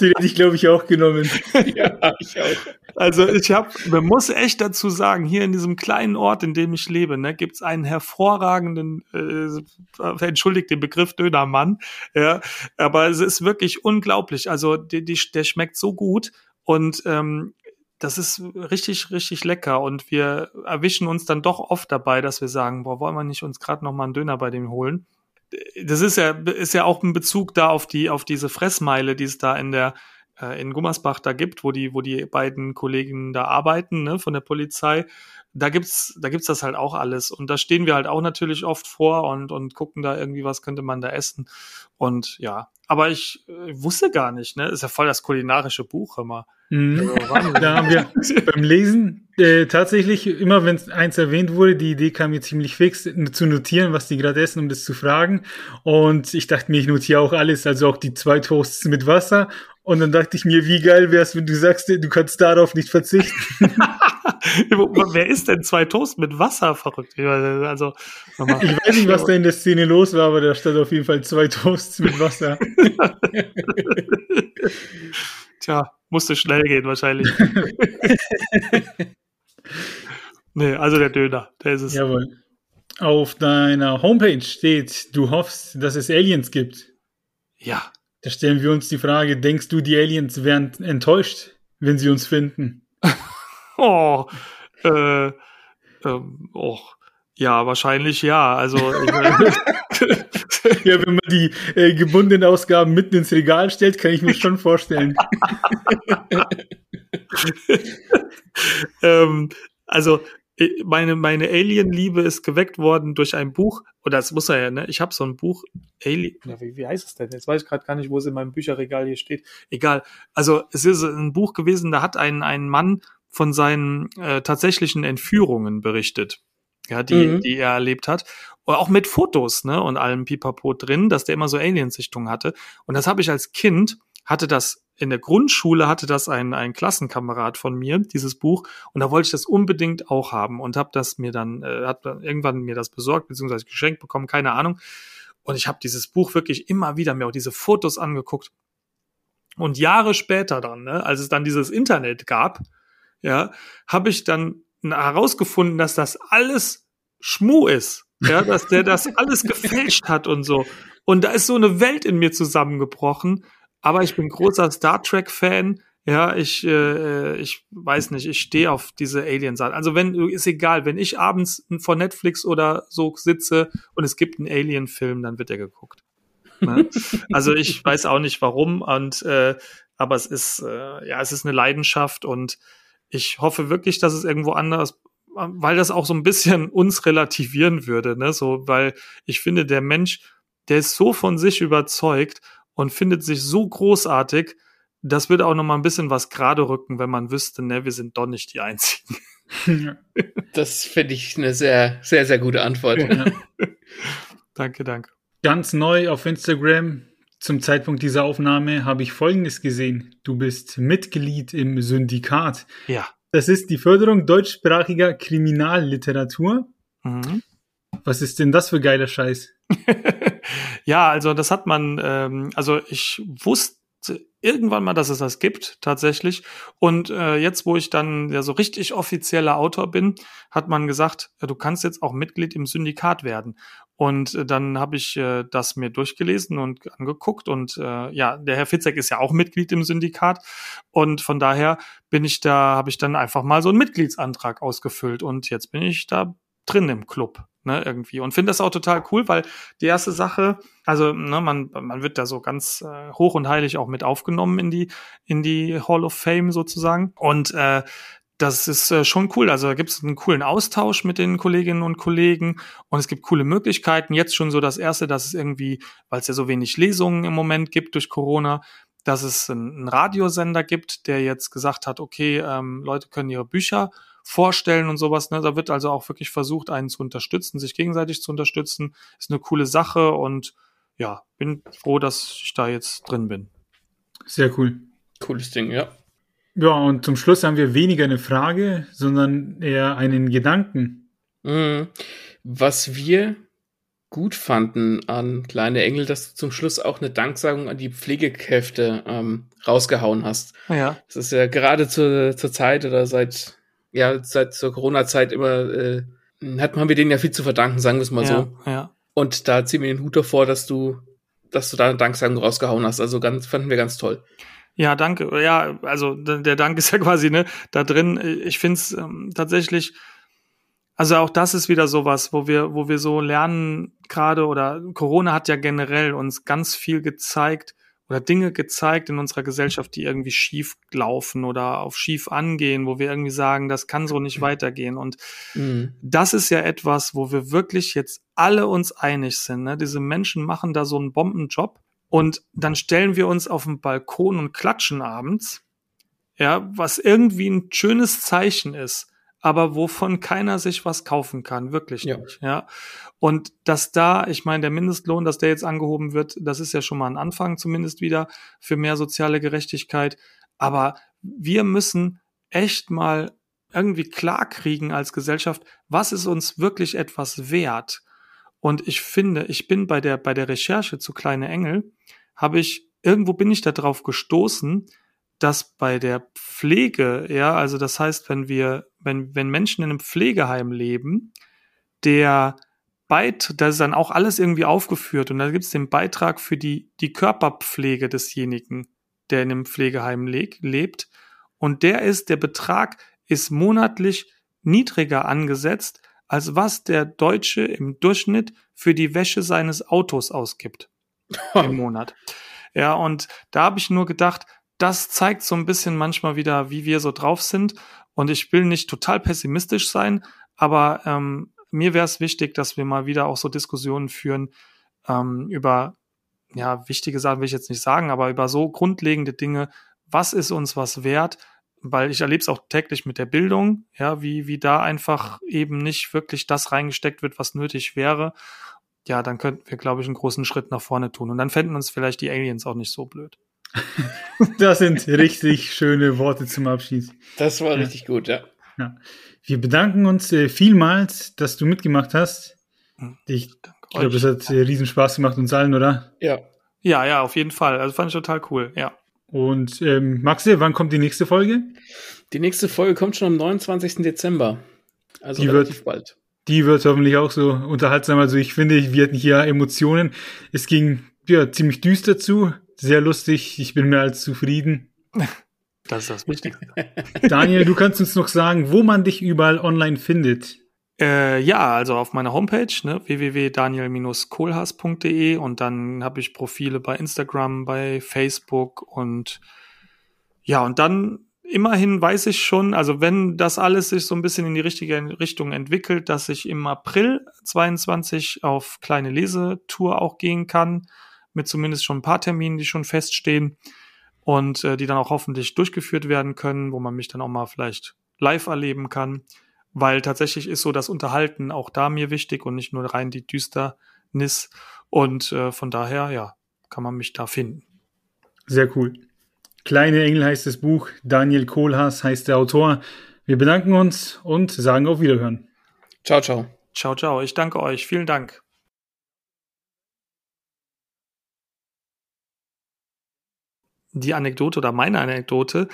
den hätte ich, glaube ich, auch genommen. (laughs) ja, ich auch. Also ich habe, man muss echt dazu sagen, hier in diesem kleinen Ort, in dem ich lebe, ne, gibt es einen hervorragenden, äh, entschuldigt den Begriff Dönermann, ja, aber es ist wirklich unglaublich. Also die, die, der schmeckt so gut und ähm, das ist richtig, richtig lecker und wir erwischen uns dann doch oft dabei, dass wir sagen, boah, wollen wir nicht uns gerade noch mal einen Döner bei dem holen? Das ist ja, ist ja auch ein Bezug da auf die, auf diese Fressmeile, die es da in der, äh, in Gummersbach da gibt, wo die, wo die beiden Kollegen da arbeiten, ne, von der Polizei, da gibt's, da gibt's das halt auch alles. Und da stehen wir halt auch natürlich oft vor und, und gucken da irgendwie, was könnte man da essen. Und ja, aber ich äh, wusste gar nicht, ne? Ist ja voll das kulinarische Buch immer. Mhm. (laughs) da haben wir beim Lesen äh, tatsächlich immer, wenn eins erwähnt wurde, die Idee kam mir ziemlich fix, zu notieren, was die gerade essen, um das zu fragen. Und ich dachte mir, ich notiere auch alles, also auch die zwei Toasts mit Wasser und dann dachte ich mir, wie geil wär's, wenn du sagst, du kannst darauf nicht verzichten. (laughs) (laughs) Wer ist denn zwei Toast mit Wasser verrückt? Also, ich weiß nicht, was da in der Szene los war, aber da stand auf jeden Fall zwei Toasts mit Wasser. (laughs) Tja, musste schnell gehen wahrscheinlich. (laughs) nee, also der Döner, der ist es. Jawohl. Auf deiner Homepage steht, du hoffst, dass es Aliens gibt. Ja. Da stellen wir uns die Frage, denkst du, die Aliens wären enttäuscht, wenn sie uns finden? (laughs) oh, äh, ähm, oh, ja, wahrscheinlich ja. Also (laughs) (laughs) ja, wenn man die äh, gebundenen Ausgaben mitten ins Regal stellt, kann ich mir schon vorstellen. ähm, also meine, meine Alien-Liebe ist geweckt worden durch ein Buch, oder das muss er ja, ne? Ich habe so ein Buch, Alien, ja, wie, wie heißt es denn? Jetzt weiß ich gerade gar nicht, wo es in meinem Bücherregal hier steht. Egal. Also es ist ein Buch gewesen, da hat ein, ein Mann von seinen äh, tatsächlichen Entführungen berichtet. Ja, die, mhm. die er erlebt hat. Auch mit Fotos, ne, und allem Pipapo drin, dass der immer so Aliensichtungen hatte. Und das habe ich als Kind, hatte das in der Grundschule hatte das ein, ein Klassenkamerad von mir, dieses Buch, und da wollte ich das unbedingt auch haben und habe das mir dann, äh, hat irgendwann mir das besorgt, beziehungsweise geschenkt bekommen, keine Ahnung. Und ich habe dieses Buch wirklich immer wieder mir auch diese Fotos angeguckt. Und Jahre später dann, ne, als es dann dieses Internet gab, ja, habe ich dann herausgefunden, dass das alles Schmu ist. Ja, dass der das (laughs) alles gefälscht hat und so. Und da ist so eine Welt in mir zusammengebrochen, aber ich bin großer Star Trek-Fan. Ja, ich, äh, ich weiß nicht, ich stehe auf diese Alien-Sachen. Also wenn, ist egal, wenn ich abends vor Netflix oder so sitze und es gibt einen Alien-Film, dann wird der geguckt. Ne? (laughs) also ich weiß auch nicht warum und äh, aber es ist äh, ja es ist eine Leidenschaft und ich hoffe wirklich, dass es irgendwo anders, weil das auch so ein bisschen (laughs) uns relativieren würde, ne? So, weil ich finde, der Mensch, der ist so von sich überzeugt und findet sich so großartig, das würde auch noch mal ein bisschen was gerade rücken, wenn man wüsste, ne, wir sind doch nicht die Einzigen. (laughs) Das finde ich eine sehr, sehr, sehr gute Antwort. Ja. danke, danke. Ganz neu auf Instagram zum Zeitpunkt dieser Aufnahme habe ich Folgendes gesehen. Du bist Mitglied im Syndikat. Ja. Das ist die Förderung deutschsprachiger Kriminalliteratur. Mhm. Was ist denn das für geiler Scheiß? (laughs) ja, also das hat man, ähm, also ich wusste irgendwann mal, dass es das gibt, tatsächlich. Und äh, jetzt, wo ich dann ja so richtig offizieller Autor bin, hat man gesagt, ja, du kannst jetzt auch Mitglied im Syndikat werden. Und äh, dann habe ich äh, das mir durchgelesen und angeguckt. Und äh, ja, der Herr Fitzek ist ja auch Mitglied im Syndikat. Und von daher bin ich da, habe ich dann einfach mal so einen Mitgliedsantrag ausgefüllt. Und jetzt bin ich da drin im Club ne, irgendwie. Und finde das auch total cool, weil die erste Sache, also ne, man, man wird da so ganz äh, hoch und heilig auch mit aufgenommen in die, in die Hall of Fame sozusagen. Und äh, das ist äh, schon cool. Also da gibt es einen coolen Austausch mit den Kolleginnen und Kollegen und es gibt coole Möglichkeiten. Jetzt schon so das erste, dass es irgendwie, weil es ja so wenig Lesungen im Moment gibt durch Corona, dass es einen Radiosender gibt, der jetzt gesagt hat, okay, ähm, Leute können ihre Bücher vorstellen und sowas. Ne? Da wird also auch wirklich versucht, einen zu unterstützen, sich gegenseitig zu unterstützen. Ist eine coole Sache und ja, bin froh, dass ich da jetzt drin bin. Sehr cool. Cooles Ding, ja. Ja, und zum Schluss haben wir weniger eine Frage, sondern eher einen Gedanken. Mhm. Was wir gut fanden an Kleine Engel, dass du zum Schluss auch eine Danksagung an die Pflegekräfte ähm, rausgehauen hast. Ja. Das ist ja gerade zur, zur Zeit oder seit ja seit zur Corona-Zeit immer, äh, hat, haben wir denen ja viel zu verdanken, sagen wir es mal ja, so. Ja. Und da ziehen wir den Hut davor, dass du, dass du da eine Danksagung rausgehauen hast. Also ganz, fanden wir ganz toll. Ja, danke. Ja, also der Dank ist ja (laughs) quasi ne da drin. Ich finde es ähm, tatsächlich, also auch das ist wieder sowas, wo wir, wo wir so lernen gerade oder Corona hat ja generell uns ganz viel gezeigt, oder Dinge gezeigt in unserer Gesellschaft, die irgendwie schief laufen oder auf schief angehen, wo wir irgendwie sagen, das kann so nicht weitergehen. Und mhm. das ist ja etwas, wo wir wirklich jetzt alle uns einig sind. Ne? Diese Menschen machen da so einen Bombenjob und dann stellen wir uns auf den Balkon und klatschen abends. Ja, was irgendwie ein schönes Zeichen ist aber wovon keiner sich was kaufen kann, wirklich ja. nicht. Ja. Und dass da, ich meine, der Mindestlohn, dass der jetzt angehoben wird, das ist ja schon mal ein Anfang zumindest wieder für mehr soziale Gerechtigkeit. Aber wir müssen echt mal irgendwie klarkriegen als Gesellschaft, was ist uns wirklich etwas wert? Und ich finde, ich bin bei der, bei der Recherche zu Kleine Engel, habe ich, irgendwo bin ich da drauf gestoßen, dass bei der Pflege, ja, also das heißt, wenn wir, wenn, wenn Menschen in einem Pflegeheim leben, der Beit, da ist dann auch alles irgendwie aufgeführt und da gibt es den Beitrag für die, die Körperpflege desjenigen, der in einem Pflegeheim le lebt. Und der ist, der Betrag ist monatlich niedriger angesetzt, als was der Deutsche im Durchschnitt für die Wäsche seines Autos ausgibt im Monat. Ja, und da habe ich nur gedacht, das zeigt so ein bisschen manchmal wieder, wie wir so drauf sind. Und ich will nicht total pessimistisch sein, aber ähm, mir wäre es wichtig, dass wir mal wieder auch so Diskussionen führen ähm, über, ja, wichtige Sachen will ich jetzt nicht sagen, aber über so grundlegende Dinge. Was ist uns was wert? Weil ich erlebe es auch täglich mit der Bildung, ja, wie, wie da einfach eben nicht wirklich das reingesteckt wird, was nötig wäre. Ja, dann könnten wir, glaube ich, einen großen Schritt nach vorne tun. Und dann fänden uns vielleicht die Aliens auch nicht so blöd. (laughs) das sind richtig schöne Worte zum Abschied. Das war ja. richtig gut, ja. ja. Wir bedanken uns äh, vielmals, dass du mitgemacht hast. Hm. Ich glaube, es hat äh, riesen Spaß gemacht uns allen, oder? Ja. Ja, ja, auf jeden Fall. Also fand ich total cool, ja. Und ähm, Maxe, wann kommt die nächste Folge? Die nächste Folge kommt schon am 29. Dezember. Also die relativ wird, bald. Die wird hoffentlich auch so unterhaltsam. Also ich finde, wir hatten hier Emotionen. Es ging ja ziemlich düster zu sehr lustig. Ich bin mehr als zufrieden. Das ist das (laughs) Wichtigste. Daniel, du kannst uns noch sagen, wo man dich überall online findet. Äh, ja, also auf meiner Homepage, ne, www.daniel-kohlhaas.de und dann habe ich Profile bei Instagram, bei Facebook und ja, und dann immerhin weiß ich schon, also wenn das alles sich so ein bisschen in die richtige Richtung entwickelt, dass ich im April 22 auf kleine Lesetour auch gehen kann mit zumindest schon ein paar Terminen, die schon feststehen und äh, die dann auch hoffentlich durchgeführt werden können, wo man mich dann auch mal vielleicht live erleben kann. Weil tatsächlich ist so das Unterhalten auch da mir wichtig und nicht nur rein die Düsternis. Und äh, von daher, ja, kann man mich da finden. Sehr cool. Kleine Engel heißt das Buch, Daniel Kohlhaas heißt der Autor. Wir bedanken uns und sagen auf Wiederhören. Ciao, ciao. Ciao, ciao. Ich danke euch. Vielen Dank. die Anekdote oder meine Anekdote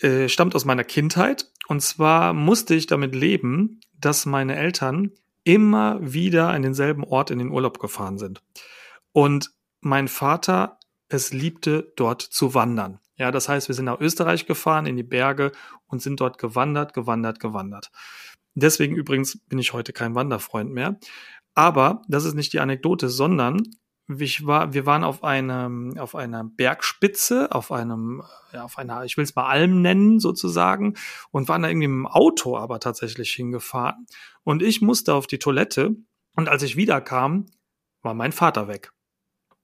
äh, stammt aus meiner Kindheit. Und zwar musste ich damit leben, dass meine Eltern immer wieder an denselben Ort in den Urlaub gefahren sind. Und mein Vater es liebte, dort zu wandern. Ja, das heißt, wir sind nach Österreich gefahren, in die Berge und sind dort gewandert, gewandert, gewandert. Deswegen übrigens bin ich heute kein Wanderfreund mehr. Aber das ist nicht die Anekdote, sondern ich war, wir waren auf einem, auf einer Bergspitze, auf einem, ja, auf einer, ich will es mal Alm nennen, sozusagen, und waren da irgendwie im Auto aber tatsächlich hingefahren. Und ich musste auf die Toilette, und als ich wiederkam, war mein Vater weg.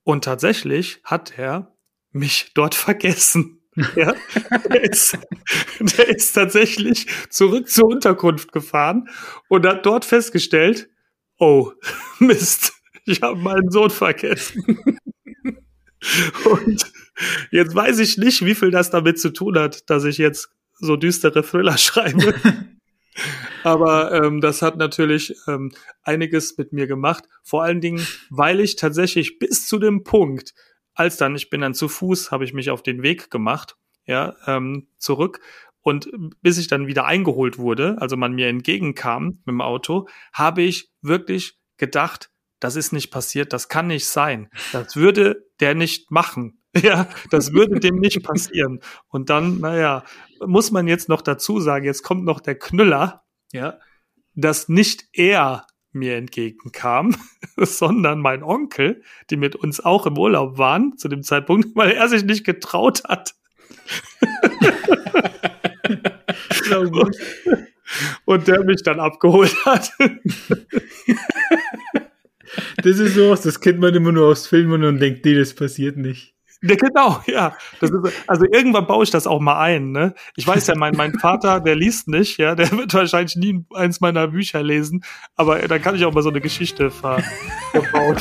Und tatsächlich hat er mich (laughs) dort vergessen. Ja, der ist, der ist tatsächlich zurück zur Unterkunft gefahren und hat dort festgestellt, oh, (laughs) Mist, ich habe meinen Sohn vergessen. Und jetzt weiß ich nicht, wie viel das damit zu tun hat, dass ich jetzt so düstere Thriller schreibe. Aber ähm, das hat natürlich ähm, einiges mit mir gemacht. Vor allen Dingen, weil ich tatsächlich bis zu dem Punkt, als dann, ich bin dann zu Fuß, habe ich mich auf den Weg gemacht, ja, ähm, zurück. Und bis ich dann wieder eingeholt wurde, also man mir entgegenkam mit dem Auto, habe ich wirklich gedacht, das ist nicht passiert, das kann nicht sein. Das würde der nicht machen. (laughs) Ja, das würde dem nicht (laughs) passieren. Und dann, naja, muss man jetzt noch dazu sagen, jetzt kommt noch der Knüller, ja, dass nicht er mir entgegenkam, (laughs) sondern mein Onkel, die mit uns auch im Urlaub waren zu dem Zeitpunkt, weil er sich nicht getraut hat. und, und der mich dann abgeholt hat. Das ist sowas, das kennt man immer nur aus Filmen und denkt, nee, das passiert nicht. Ja, genau, ja. Ist, also irgendwann baue ich das auch mal ein. Ne? Ich weiß ja, mein, mein Vater, der liest nicht, ja, der wird wahrscheinlich nie eins meiner Bücher lesen, aber da kann ich auch mal so eine Geschichte ver (laughs) verbauen.